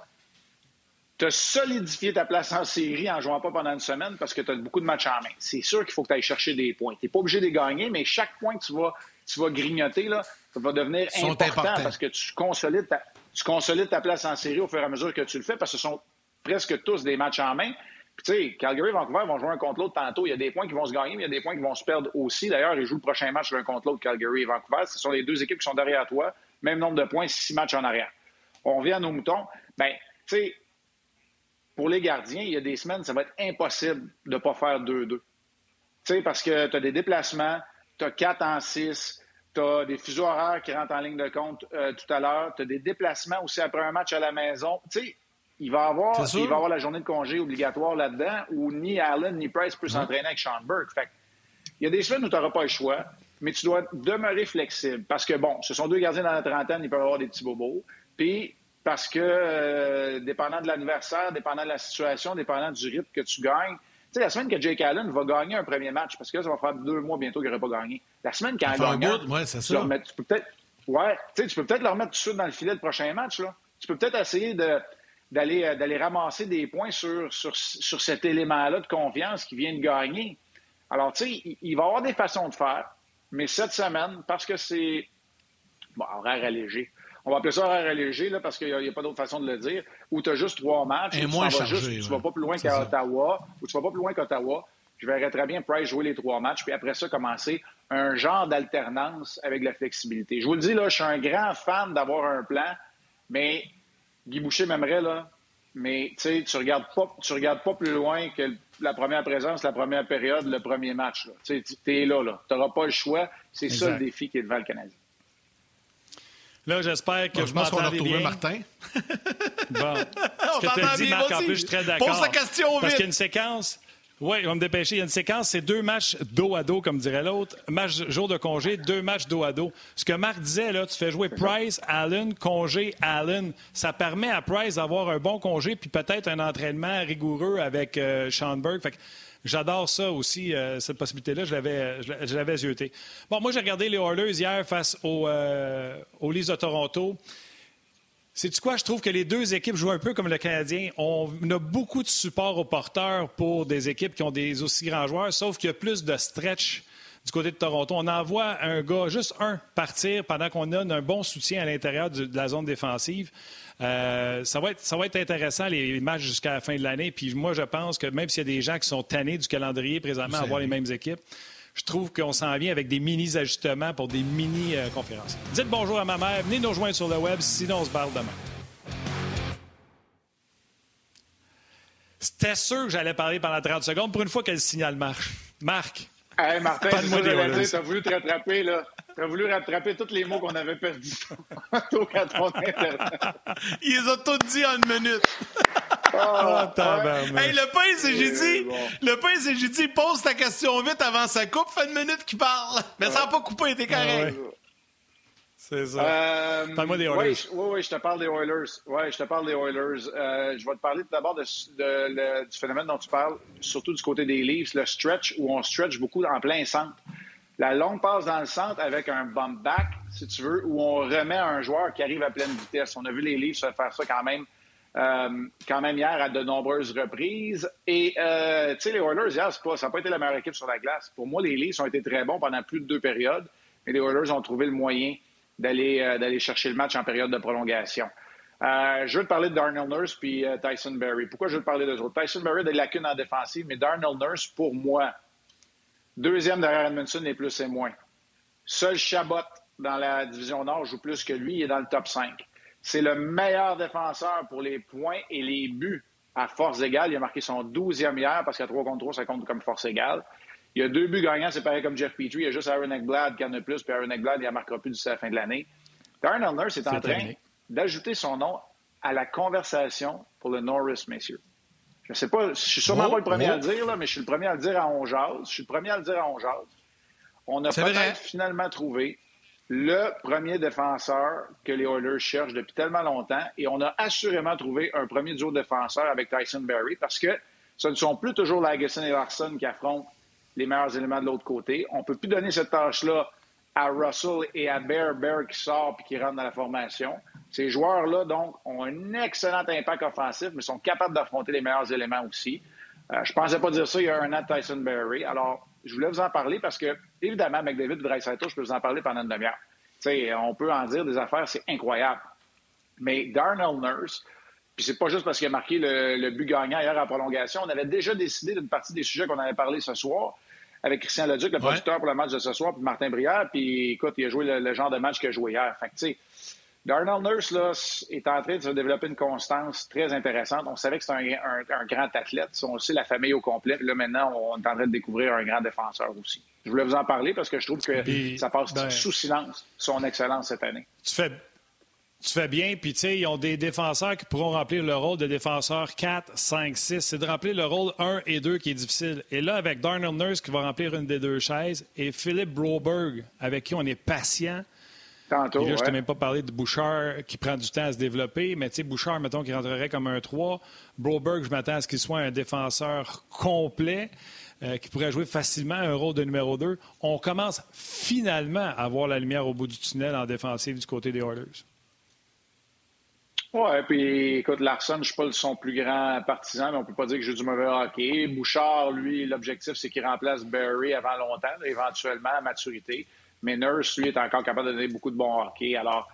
tu as solidifié ta place en série en jouant pas pendant une semaine parce que tu as beaucoup de matchs en main. C'est sûr qu'il faut que tu ailles chercher des points. Tu n'es pas obligé de les gagner, mais chaque point que tu vas, tu vas grignoter, là, ça va devenir important parce que tu consolides, ta, tu consolides ta place en série au fur et à mesure que tu le fais parce que ce sont presque tous des matchs en main. Puis, tu sais, Calgary et Vancouver vont jouer un contre l'autre tantôt. Il y a des points qui vont se gagner, mais il y a des points qui vont se perdre aussi. D'ailleurs, ils jouent le prochain match l'un contre l'autre, Calgary et Vancouver. Ce sont les deux équipes qui sont derrière toi. Même nombre de points, six matchs en arrière. On revient à nos moutons. Ben, tu sais, pour les gardiens, il y a des semaines, ça va être impossible de ne pas faire 2-2. Tu sais, parce que tu as des déplacements, tu as 4 en 6, tu as des fuseaux horaires qui rentrent en ligne de compte euh, tout à l'heure, tu as des déplacements aussi après un match à la maison. Tu sais, il va avoir, il va avoir la journée de congé obligatoire là-dedans où ni Allen ni Price peut s'entraîner avec Sean Burke. Fait il y a des semaines où tu n'auras pas le choix, mais tu dois demeurer flexible parce que, bon, ce sont deux gardiens dans la trentaine, ils peuvent avoir des petits bobos. Puis, parce que, euh, dépendant de l'anniversaire, dépendant de la situation, dépendant du rythme que tu gagnes, tu sais, la semaine que Jake Allen va gagner un premier match, parce que là, ça va faire deux mois bientôt qu'il n'aurait pas gagné. La semaine quand il gagne, ouais, ça. tu peux peut-être, ouais, tu peux peut-être le remettre tout de suite dans le filet le prochain match, là. Tu peux peut-être essayer de, d'aller, euh, d'aller ramasser des points sur, sur, sur cet élément-là de confiance qui vient de gagner. Alors, tu sais, il, il va y avoir des façons de faire, mais cette semaine, parce que c'est, bon, horaire allégé, on va appeler ça horaire allégé, là, parce qu'il n'y a, pas d'autre façon de le dire, où tu as juste trois matchs, Et moins chargé, juste, tu vas pas plus loin qu'à Ottawa, ou tu vas pas plus loin qu'Ottawa. Je verrais très bien Price jouer les trois matchs, puis après ça, commencer un genre d'alternance avec la flexibilité. Je vous le dis, là, je suis un grand fan d'avoir un plan, mais Guy Boucher m'aimerait, là, mais tu tu regardes pas, tu regardes pas plus loin que la première présence, la première période, le premier match. Tu es là, là. Tu n'auras pas le choix. C'est ça le défi qui est devant le Canadien. Là, j'espère que je pense qu'on a retrouvé Martin. (laughs) bon. Ce que tu as dit, Marc, en plus, je suis très d'accord. Pose la question vite. Parce qu'il y a une séquence. Oui, on va me dépêcher. Il y a une séquence, c'est deux matchs dos à dos, comme dirait l'autre. Match jour de congé, deux matchs dos à dos. Ce que Marc disait, là, tu fais jouer Price, Allen, congé, Allen. Ça permet à Price d'avoir un bon congé puis peut-être un entraînement rigoureux avec euh, Sean Fait J'adore ça aussi, euh, cette possibilité-là. Je l'avais, je l'avais zioté. Bon, moi, j'ai regardé les Oilers hier face aux, euh, aux de Toronto. C'est-tu quoi? Je trouve que les deux équipes jouent un peu comme le Canadien. On a beaucoup de support aux porteurs pour des équipes qui ont des aussi grands joueurs, sauf qu'il y a plus de stretch du côté de Toronto. On envoie un gars, juste un, partir pendant qu'on donne un bon soutien à l'intérieur de la zone défensive. Euh, ça, va être, ça va être intéressant, les matchs jusqu'à la fin de l'année. Puis moi, je pense que même s'il y a des gens qui sont tannés du calendrier présentement à voir les mêmes équipes, je trouve qu'on s'en vient avec des mini-ajustements pour des mini-conférences. Dites bonjour à ma mère, venez nous rejoindre sur le web, sinon on se parle demain. C'était sûr que j'allais parler pendant 30 secondes pour une fois que le signal marche. Marc. Hey, Martin, tu as voulu te rattraper, là. Tu as voulu rattraper tous les mots qu'on avait perdus. Au Il les a tous dit en une minute. (laughs) Oh, hey, le pain, c'est j'ai dit, le pain, c'est j'ai dit, pose ta question vite avant sa coupe, fait une minute qu'il parle. Mais ça n'a pas coupé, t'es correct. C'est ça. Euh, Parle-moi des Oilers. Oui, oui, je te parle des Oilers. Oui, je te parle des Oilers. Euh, je vais te parler d'abord de, du phénomène dont tu parles, surtout du côté des Leafs, le stretch, où on stretch beaucoup en plein centre. La longue passe dans le centre avec un bump back, si tu veux, où on remet un joueur qui arrive à pleine vitesse. On a vu les Leafs faire ça quand même, euh, quand même hier à de nombreuses reprises. Et, tu sais, les Oilers, hier, pas, ça n'a pas été la meilleure équipe sur la glace. Pour moi, les Leafs ont été très bons pendant plus de deux périodes, mais les Oilers ont trouvé le moyen d'aller euh, d'aller chercher le match en période de prolongation. Euh, je veux te parler de Darnell Nurse puis euh, Tyson Berry. Pourquoi je veux te parler d'eux autres? Tyson Berry a des lacunes en défensive, mais Darnell Nurse, pour moi, deuxième derrière Edmondson, les plus et moins. Seul Chabot dans la division Nord joue plus que lui, il est dans le top 5. C'est le meilleur défenseur pour les points et les buts à force égale. Il a marqué son 12e hier parce qu'à 3 contre 3, ça compte comme force égale. Il y a deux buts gagnants, c'est pareil comme Jeff Petrie. Il y a juste Aaron Eckblad qui en a plus, puis Aaron Eckblad, il ne marquera plus d'ici la fin de l'année. Darnell Nurse est en train d'ajouter son nom à la conversation pour le Norris, messieurs. Je ne sais pas, je suis sûrement pas le premier à le dire, là, mais je suis le premier à le dire à Onjaz. Je suis le premier à le dire à Onjaz. On a peut-être finalement trouvé le premier défenseur que les Oilers cherchent depuis tellement longtemps et on a assurément trouvé un premier duo défenseur avec Tyson Berry parce que ce ne sont plus toujours Lagesson et Larson qui affrontent les meilleurs éléments de l'autre côté. On ne peut plus donner cette tâche-là à Russell et à Bear, Bear qui sort puis qui rentre dans la formation. Ces joueurs-là, donc, ont un excellent impact offensif, mais sont capables d'affronter les meilleurs éléments aussi. Euh, je ne pensais pas dire ça il y a un an Tyson Berry. Alors, je voulais vous en parler parce que, évidemment, avec David Dreisaitl, je peux vous en parler pendant une demi-heure. on peut en dire des affaires, c'est incroyable. Mais Darnell Nurse, puis c'est pas juste parce qu'il a marqué le, but gagnant hier en prolongation. On avait déjà décidé d'une partie des sujets qu'on avait parlé ce soir avec Christian Leduc, le producteur pour le match de ce soir, puis Martin Brière. Puis écoute, il a joué le, genre de match qu'il a joué hier. Fait que, tu sais, Darnell Nurse là, est en train de se développer une constance très intéressante. On savait que c'est un, grand athlète. On sait la famille au complet. Puis là, maintenant, on est en train de découvrir un grand défenseur aussi. Je voulais vous en parler parce que je trouve que ça passe ben, sous silence son excellence cette année. Tu fais, tu fais bien, puis tu sais, ils ont des défenseurs qui pourront remplir le rôle de défenseur 4, 5, 6. C'est de remplir le rôle 1 et 2 qui est difficile. Et là, avec Darnell Nurse qui va remplir une des deux chaises et Philippe Broberg, avec qui on est patient. Tantôt, et là, je t'ai même pas parlé de Bouchard qui prend du temps à se développer, mais tu sais, Bouchard, mettons, qui rentrerait comme un 3. Broberg, je m'attends à ce qu'il soit un défenseur complet. Euh, qui pourrait jouer facilement un rôle de numéro 2. On commence finalement à voir la lumière au bout du tunnel en défensive du côté des Oilers. Oui, puis écoute, Larson, je ne suis pas son plus grand partisan, mais on ne peut pas dire que j'ai du mauvais hockey. Bouchard, lui, l'objectif, c'est qu'il remplace Barry avant longtemps, éventuellement à maturité. Mais Nurse, lui, est encore capable de donner beaucoup de bon hockey. Alors,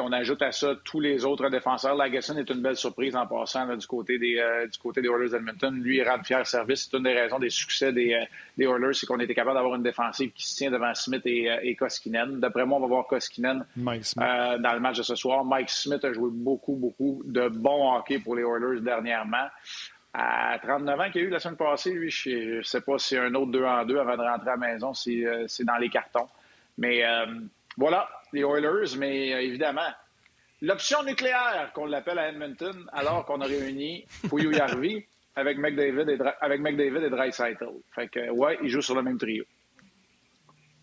on ajoute à ça tous les autres défenseurs. Lagesson est une belle surprise en passant du, côté des, euh, du côté des Oilers d'Edmonton. Lui, il rend fier service. C'est une des raisons des succès des, euh, des Oilers, c'est qu'on était capable d'avoir une défensive qui se tient devant Smith et, euh, et Koskinen. D'après moi, on va voir Koskinen dans le match de ce soir. Mike Smith a joué beaucoup, beaucoup de bon hockey pour les Oilers dernièrement. À 39 ans qu'il a eu la semaine passée, lui, je ne sais pas si un autre 2 en 2 avant de rentrer à la maison, c'est dans les cartons. Mais voilà, les Oilers, mais euh, évidemment, l'option nucléaire, qu'on l'appelle à Edmonton, alors qu'on a réuni Puyo Yarvi avec McDavid et, avec McDavid et. Fait que, ouais, ils jouent sur le même trio.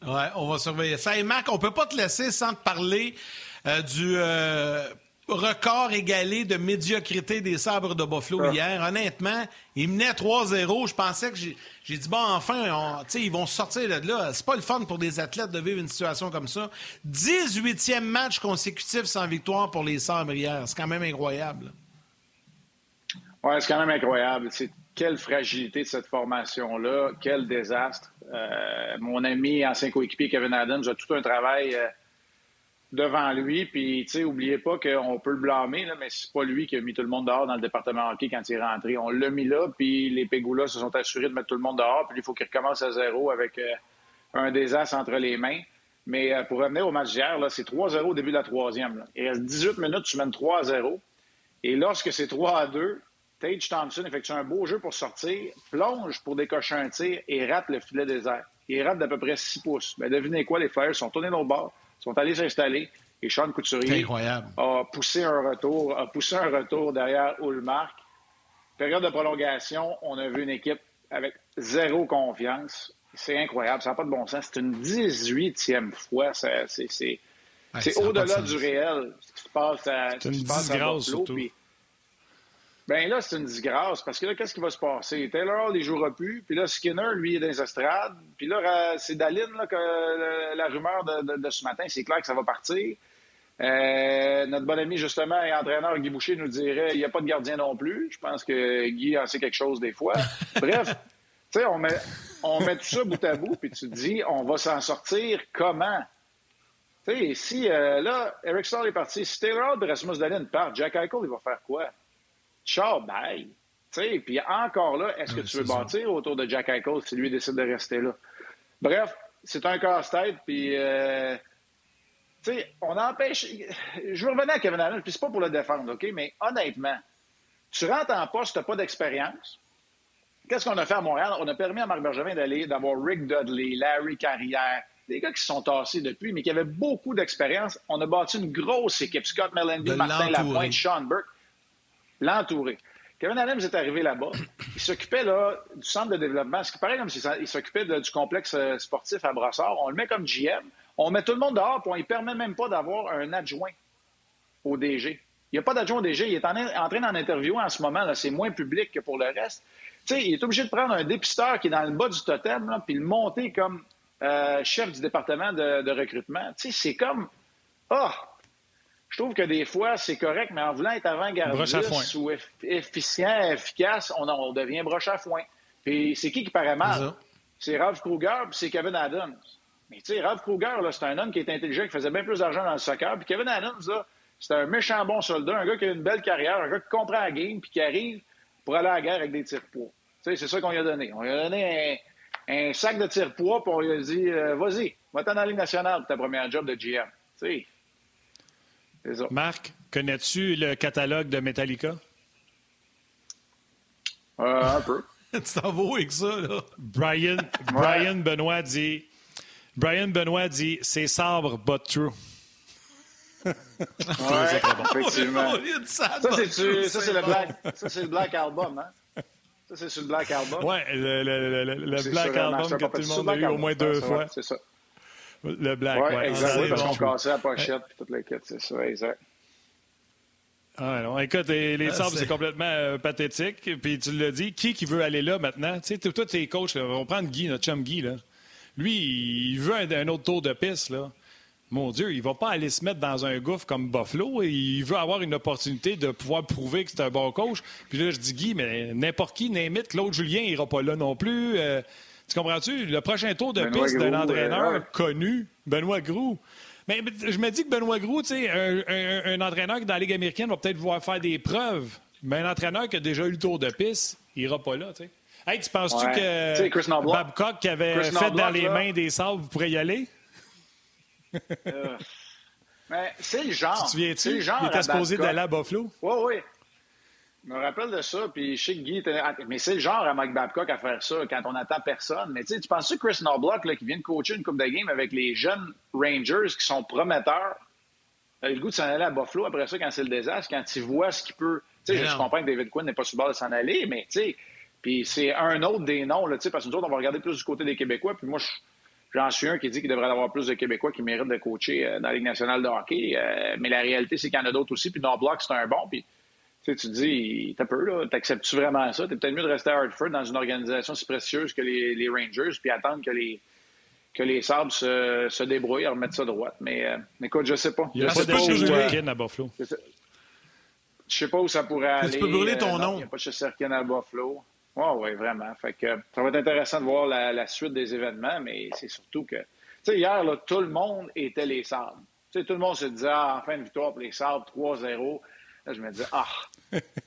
Ouais, on va surveiller ça. Et Marc, on peut pas te laisser sans te parler euh, du euh, record égalé de médiocrité des sabres de Buffalo ah. hier. Honnêtement, ils menaient 3-0. Je pensais que j'ai dit, bon, enfin, ils vont sortir de là. C'est pas le fun pour des athlètes de vivre une situation comme ça. 18e match consécutif sans victoire pour les sabres hier. C'est quand même incroyable. Oui, c'est quand même incroyable. C'est quelle fragilité de cette formation-là. Quel désastre. Euh, mon ami, ancien coéquipier Kevin Adams, a tout un travail. Euh, devant lui. Puis, tu sais, oubliez pas qu'on peut le blâmer, mais c'est pas lui qui a mis tout le monde dehors dans le département hockey quand il est rentré. On l'a mis là, puis les Pégoulas se sont assurés de mettre tout le monde dehors. Puis il faut qu'il recommence à zéro avec euh, un désastre entre les mains. Mais euh, pour revenir au match d'hier, c'est 3-0 au début de la troisième. Il reste 18 minutes, tu mènes 3-0. Et lorsque c'est 3-2, Tage Thompson effectue un beau jeu pour sortir, plonge pour décocher un tir et rate le filet désert. Il rate d'à peu près 6 pouces. Mais devinez quoi, les Flyers sont tournés dans le sont allés s'installer et Sean Couturier a poussé un retour, a poussé un retour derrière Ulmark. Période de prolongation, on a vu une équipe avec zéro confiance. C'est incroyable, ça n'a pas de bon sens. C'est une 18e fois. C'est c'est au-delà du réel ce qui se passe à, C'est une disgrâce, surtout. Ben là, c'est une disgrâce parce que là, qu'est-ce qui va se passer? Taylor Hall, il jouera plus. Puis là, Skinner, lui, est dans les estrades. Puis là, c'est Daline là, que la rumeur de, de, ce matin, c'est clair que ça va partir. Euh, notre bon ami, justement, et entraîneur Guy Boucher nous dirait il n'y a pas de gardien non plus. Je pense que Guy en sait quelque chose des fois. (laughs) Bref, tu sais, on met, on met tout ça bout à bout, puis tu te dis on va s'en sortir comment? Tu sais, si euh, là, Eric Starr est parti, si Taylor et Rasmus Dahlin part, Jack Eichel, il va faire quoi? Ciao, bye. Tu sais, puis encore là, est-ce que tu veux bâtir autour de Jack Eichel si lui décide de rester là? Bref, c'est un casse-tête, puis. Euh, sais, on empêche. Je veux revenir à Kevin Allen, puis c'est pas pour le défendre, OK? Mais honnêtement, tu rentres en poste, tu n'as pas d'expérience. Qu'est-ce qu'on a fait à Montréal? On a permis à Marc Bergevin d'aller, d'avoir Rick Dudley, Larry Carrière, des gars qui se sont tassés depuis, mais qui avaient beaucoup d'expérience. On a bâti une grosse équipe. Scott Mellenby, Martin Lapointe, Sean Burke. L'entourer. Kevin Adams est arrivé là-bas. Il s'occupait là, du centre de développement. Ce qui paraît comme s'il s'occupait du complexe euh, sportif à Brossard. On le met comme GM. On met tout le monde dehors, puis on ne permet même pas d'avoir un adjoint au DG. Il n'y a pas d'adjoint au DG. Il est en, train d'en interviewer en ce moment. C'est moins public que pour le reste. il est obligé de prendre un dépisteur qui est dans le bas du totem, puis le monter comme euh, chef du département de, recrutement. C'est comme. Ah! Je trouve que des fois, c'est correct, mais en voulant être avant-gardiste ou efficient, efficace, on, on, devient broche à foin. Puis c'est qui qui paraît mal? C'est Ralph Kruger, puis c'est Kevin Adams. Mais tu sais, Ralph Kruger, c'est un homme qui est intelligent, qui faisait bien plus d'argent dans le soccer. Puis Kevin Adams, c'est un méchant bon soldat, un gars qui a une belle carrière, un gars qui comprend la game, puis qui arrive pour aller à la guerre avec des tirs-poids. Tu sais, c'est ça qu'on lui a donné. On lui a donné un, sac de tirs-poids, puis on lui a dit euh, vas-y, va-t'en dans la Ligue nationale pour ta première job de GM. Tu sais. C'est ça. Marc, connais-tu le catalogue de Metallica? Euh, un peu. (laughs) tu t'en vas avec ça, là? Brian, Brian Benoît dit Brian Benoît dit c'est sabre, but true. ouais, effectivement. (laughs) Ça, c'est le Black, ça, c'est le Black Album, hein? Ça, c'est sur le Black Album. Oui, le, le, le, le Black Album que tout le monde a eu au moins deux fois. C'est ça. Le Black, ouais. ouais exact. parce qu'on cassait la pochette et toute la quête, c'est ça, exact. Ah non, écoute, les, ah, sabres, c'est complètement euh, pathétique. Puis tu l'as dit, qui qui veut aller là maintenant? Tu sais, toi, t'es coach, là. on va prendre Guy, notre chum Guy, là. Lui, il veut un, autre tour de piste, là. Mon Dieu, il va pas aller se mettre dans un gouffre comme Buffalo. Il veut avoir une opportunité de pouvoir prouver que c'est un bon coach. Puis là, je dis Guy, mais n'importe qui, n'imite, Claude Julien, il ira pas là non plus. Euh, tu comprends-tu? Le prochain tour de piste d'un entraîneur connu, Benoît Groux. Mais je me dis que Benoît Groux, tu sais, un, entraîneur qui dans la Ligue américaine va peut-être vouloir faire des preuves. Mais un entraîneur qui a déjà eu le tour de piste, il ira pas là, tu sais. Hey, tu penses-tu que Babcock qui avait fait dans les mains des sables pourrait y aller? Euh, mais c'est le genre. Tu te souviens-tu? Il était supposé d'aller à Buffalo? Oui, oui. Je me rappelle de ça, puis je sais que Guy était... Mais c'est le genre à Mike Babcock à faire ça quand on n'attend personne. Mais tu penses que Chris Knobloch, là, qui vient de coacher une coupe de game avec les jeunes Rangers qui sont prometteurs, a le goût de s'en aller à Buffalo après ça quand c'est le désastre, quand il voit ce qu'il peut... Tu sais, je comprends que David Quinn n'est pas sur le bord de s'en aller, mais tu sais, puis c'est un autre des noms, là, parce que nous autres, on va regarder plus du côté des Québécois. Puis moi, j'en suis un qui dit qu'il devrait y avoir plus de Québécois qui méritent de coacher euh, dans la Ligue nationale de hockey. Euh, mais la réalité, c'est qu'il y en a d'autres aussi. Puis non bloc, c'est un bon. Puis tu te dis, t'as peu, là, t'acceptes-tu vraiment ça? T'es peut-être mieux de rester à Hartford dans une organisation si précieuse que les, Rangers, puis attendre que les que les Sabres se, se débrouillent à remettre ça droite. Mais euh, écoute, je sais pas. Il y a pas de à Buffalo. Je sais pas où ça pourrait aller. Tu peux brûler ton nom. Il n'y a pas de chez à Buffalo. Oui, oui, vraiment. Fait que ça va être intéressant de voir la, suite des événements, mais c'est surtout que. Tu sais, hier, là, tout le monde était les sables. Tu sais, tout le monde se disait, ah, enfin une victoire pour les sables, 3-0. Là, je me disais, ah,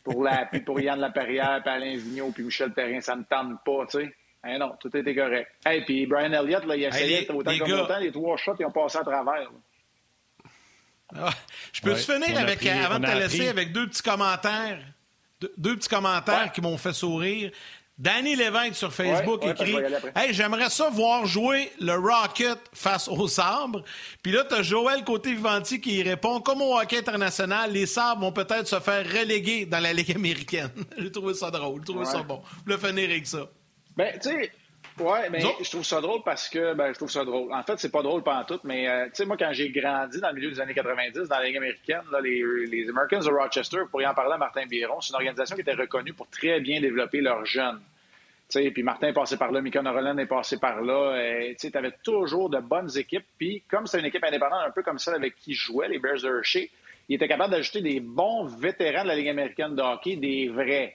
pour, la, puis pour Yann Laperrière, puis Alain Vigneault, puis Michel Perrin, ça ne tente pas, tu sais. Eh non, tout était correct. Hey, puis Brian Elliott, là, il essayait hey, autant comme autant, les trois shots, ils ont passé à travers. Ah, je peux-tu finir avec, avant de te laisser avec deux petits commentaires? deux, petits commentaires qui m'ont fait sourire. Danny Lévesque sur Facebook écrit Hey, j'aimerais ça voir jouer le Rocket face aux sabres. Puis là, tu as Joël Côté-Vivanti qui répond Comme au hockey international, les sabres vont peut-être se faire reléguer dans la Ligue américaine. (laughs) J'ai trouvé ça drôle, j'ai trouvé ça bon. Je voulais finir avec ça? Ben, tu sais, Oui, mais je trouve ça drôle parce que ben, je trouve ça drôle. En fait, c'est pas drôle pendant tout, mais euh, tu sais, moi, quand j'ai grandi dans le milieu des années 90, dans la Ligue américaine, là, les, les, Americans de Rochester, pour y en parler à Martin Biron, c'est une organisation qui était reconnue pour très bien développer leurs jeunes. sais, puis Martin est passé par là, Mika Norland est passé par là. Tu avais toujours de bonnes équipes. Puis comme c'est une équipe indépendante, un peu comme celle avec qui jouais, les Bears de Hershey, il était capable d'ajouter des bons vétérans de la Ligue américaine de hockey, des vrais.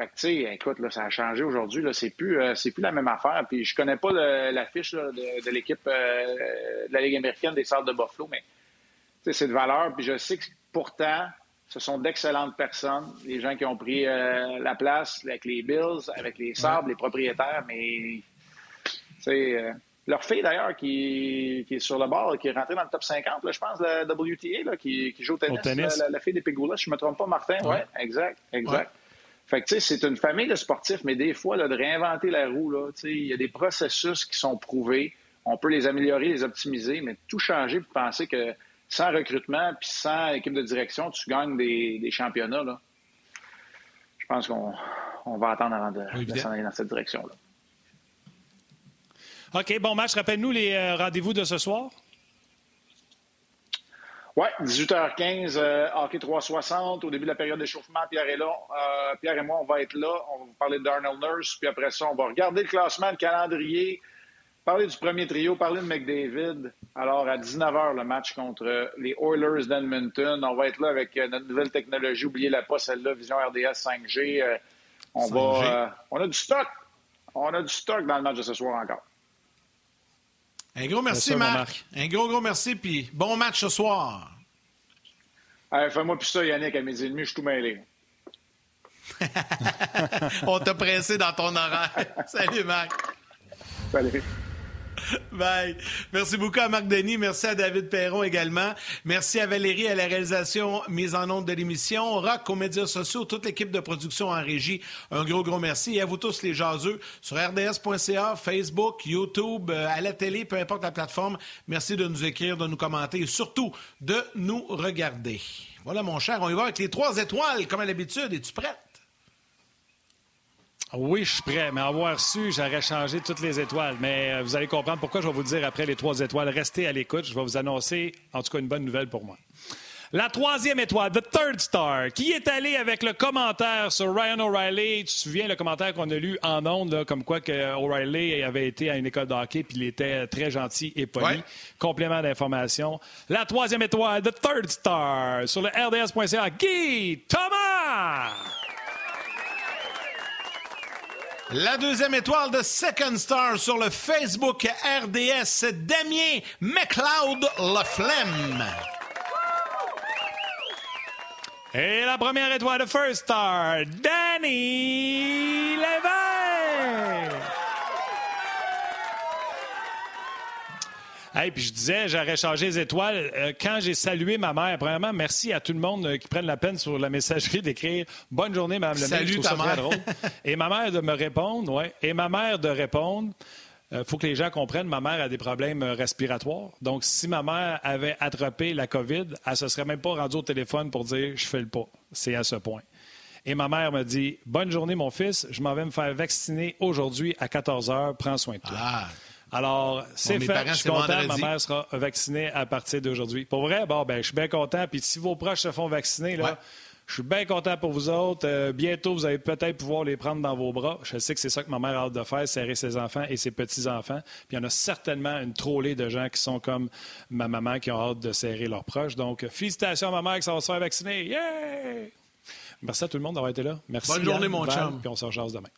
Fait que, tu sais, écoute, là, ça a changé aujourd'hui. Là, c'est plus, euh, c'est plus la même affaire. Puis je connais pas la fiche de, l'équipe euh, de la Ligue américaine des Sables de Buffalo, mais c'est de valeur. Puis je sais que pourtant, ce sont d'excellentes personnes, les gens qui ont pris euh, la place avec les Bills, avec les Sables, les propriétaires, mais sais, leur fille, d'ailleurs, qui, est sur le bord, qui est rentrée dans le top 50, je pense, la WTA, qui, joue au tennis, La, fille des Pégoulas, je ne me trompe pas, Martin. Oui, ouais, exact, exact. Fait que, tu sais, c'est une famille de sportifs, mais des fois, là, de réinventer la roue, là, tu sais, il y a des processus qui sont prouvés. On peut les améliorer, les optimiser, mais tout changer pour penser que sans recrutement puis sans équipe de direction, tu gagnes des, championnats, là. Je pense qu'on va attendre avant de, de s'en aller dans cette direction-là. OK, bon match. Rappelle-nous les euh, rendez-vous de ce soir. Oui, 18h15, euh, hockey 360. Au début de la période d'échauffement, Pierre est là. Euh, Pierre et moi, on va être là. On va vous parler de Darnell Nurse. Puis après ça, on va regarder le classement, le calendrier, parler du premier trio, parler de McDavid. Alors, à 19h, le match contre les Oilers d'Edmonton. On va être là avec notre nouvelle technologie. Oubliez la pas, celle-là, Vision RDS 5G. on, Va, on a du stock. On a du stock dans le match de ce soir encore. Un gros merci, Marc. Un gros, gros merci, puis bon match ce soir. Fais-moi plus ça, Yannick, à midi et demi, je suis tout mêlé. (laughs) On t'a pressé dans ton horaire. (laughs) Salut, Marc. Salut. (laughs) Bye. Merci beaucoup à Marc Denis. Merci à David Perron également. Merci à Valérie à la réalisation mise en onde de l'émission. Rock aux médias sociaux, toute l'équipe de production en régie. Un gros, gros merci. Et à vous tous les jaseux sur rds.ca, Facebook, YouTube, euh, à la télé, peu importe la plateforme. Merci de nous écrire, de nous commenter et surtout de nous regarder. Voilà, mon cher. On y va avec les trois étoiles, comme à l'habitude. Es-tu prête? Oui, je suis prêt, mais avoir su, j'aurais changé toutes les étoiles. Mais euh, vous allez comprendre pourquoi je vais vous dire après les trois étoiles. Restez à l'écoute, je vais vous annoncer, en tout cas, une bonne nouvelle pour moi. La troisième étoile, The Third Star, qui est allé avec le commentaire sur Ryan O'Reilly. Tu te souviens le commentaire qu'on a lu en ondes, comme quoi que O'Reilly avait été à une école de hockey puis il était très gentil et poli. Complément d'information. La troisième étoile, The Third Star, sur le RDS.ca, Guy Thomas. La deuxième étoile de Second Star sur le Facebook RDS, Damien McLeod Laflemme. Et la première étoile de First Star, Danny Levin. Hey, puis je disais, j'aurais changé les étoiles. Euh, quand j'ai salué ma mère, premièrement, merci à tout le monde euh, qui prenne la peine sur la messagerie (laughs) d'écrire Bonne journée, Mme Salut ta mère. (laughs) Et ma mère de me répondre, ouais. Et ma mère de répondre. Il euh, faut que les gens comprennent, ma mère a des problèmes respiratoires. Donc, si ma mère avait attrapé la COVID, elle se serait même pas rendue au téléphone pour dire je fais le pas. C'est à ce point. Et ma mère me dit Bonne journée, mon fils. Je m'en vais me faire vacciner aujourd'hui à 14 h. Prends soin de toi. Ah. Alors, c'est fait. Je suis content. Ma mère sera vaccinée à partir d'aujourd'hui. Pour vrai, bon, ben, je suis bien content. Puis si vos proches se font vacciner, là, je suis bien content pour vous autres. Euh, bientôt, vous allez peut-être pouvoir les prendre dans vos bras. Je sais que c'est ça que ma mère a hâte de faire, serrer ses enfants et ses petits-enfants. Puis il y en a certainement une trollée de gens qui sont comme ma maman qui ont hâte de serrer leurs proches. Donc, félicitations à ma mère qui va se faire vacciner. Yeah! Merci à tout le monde d'avoir été là. Merci. Bonne journée, mon chum. Puis on se rejoint demain.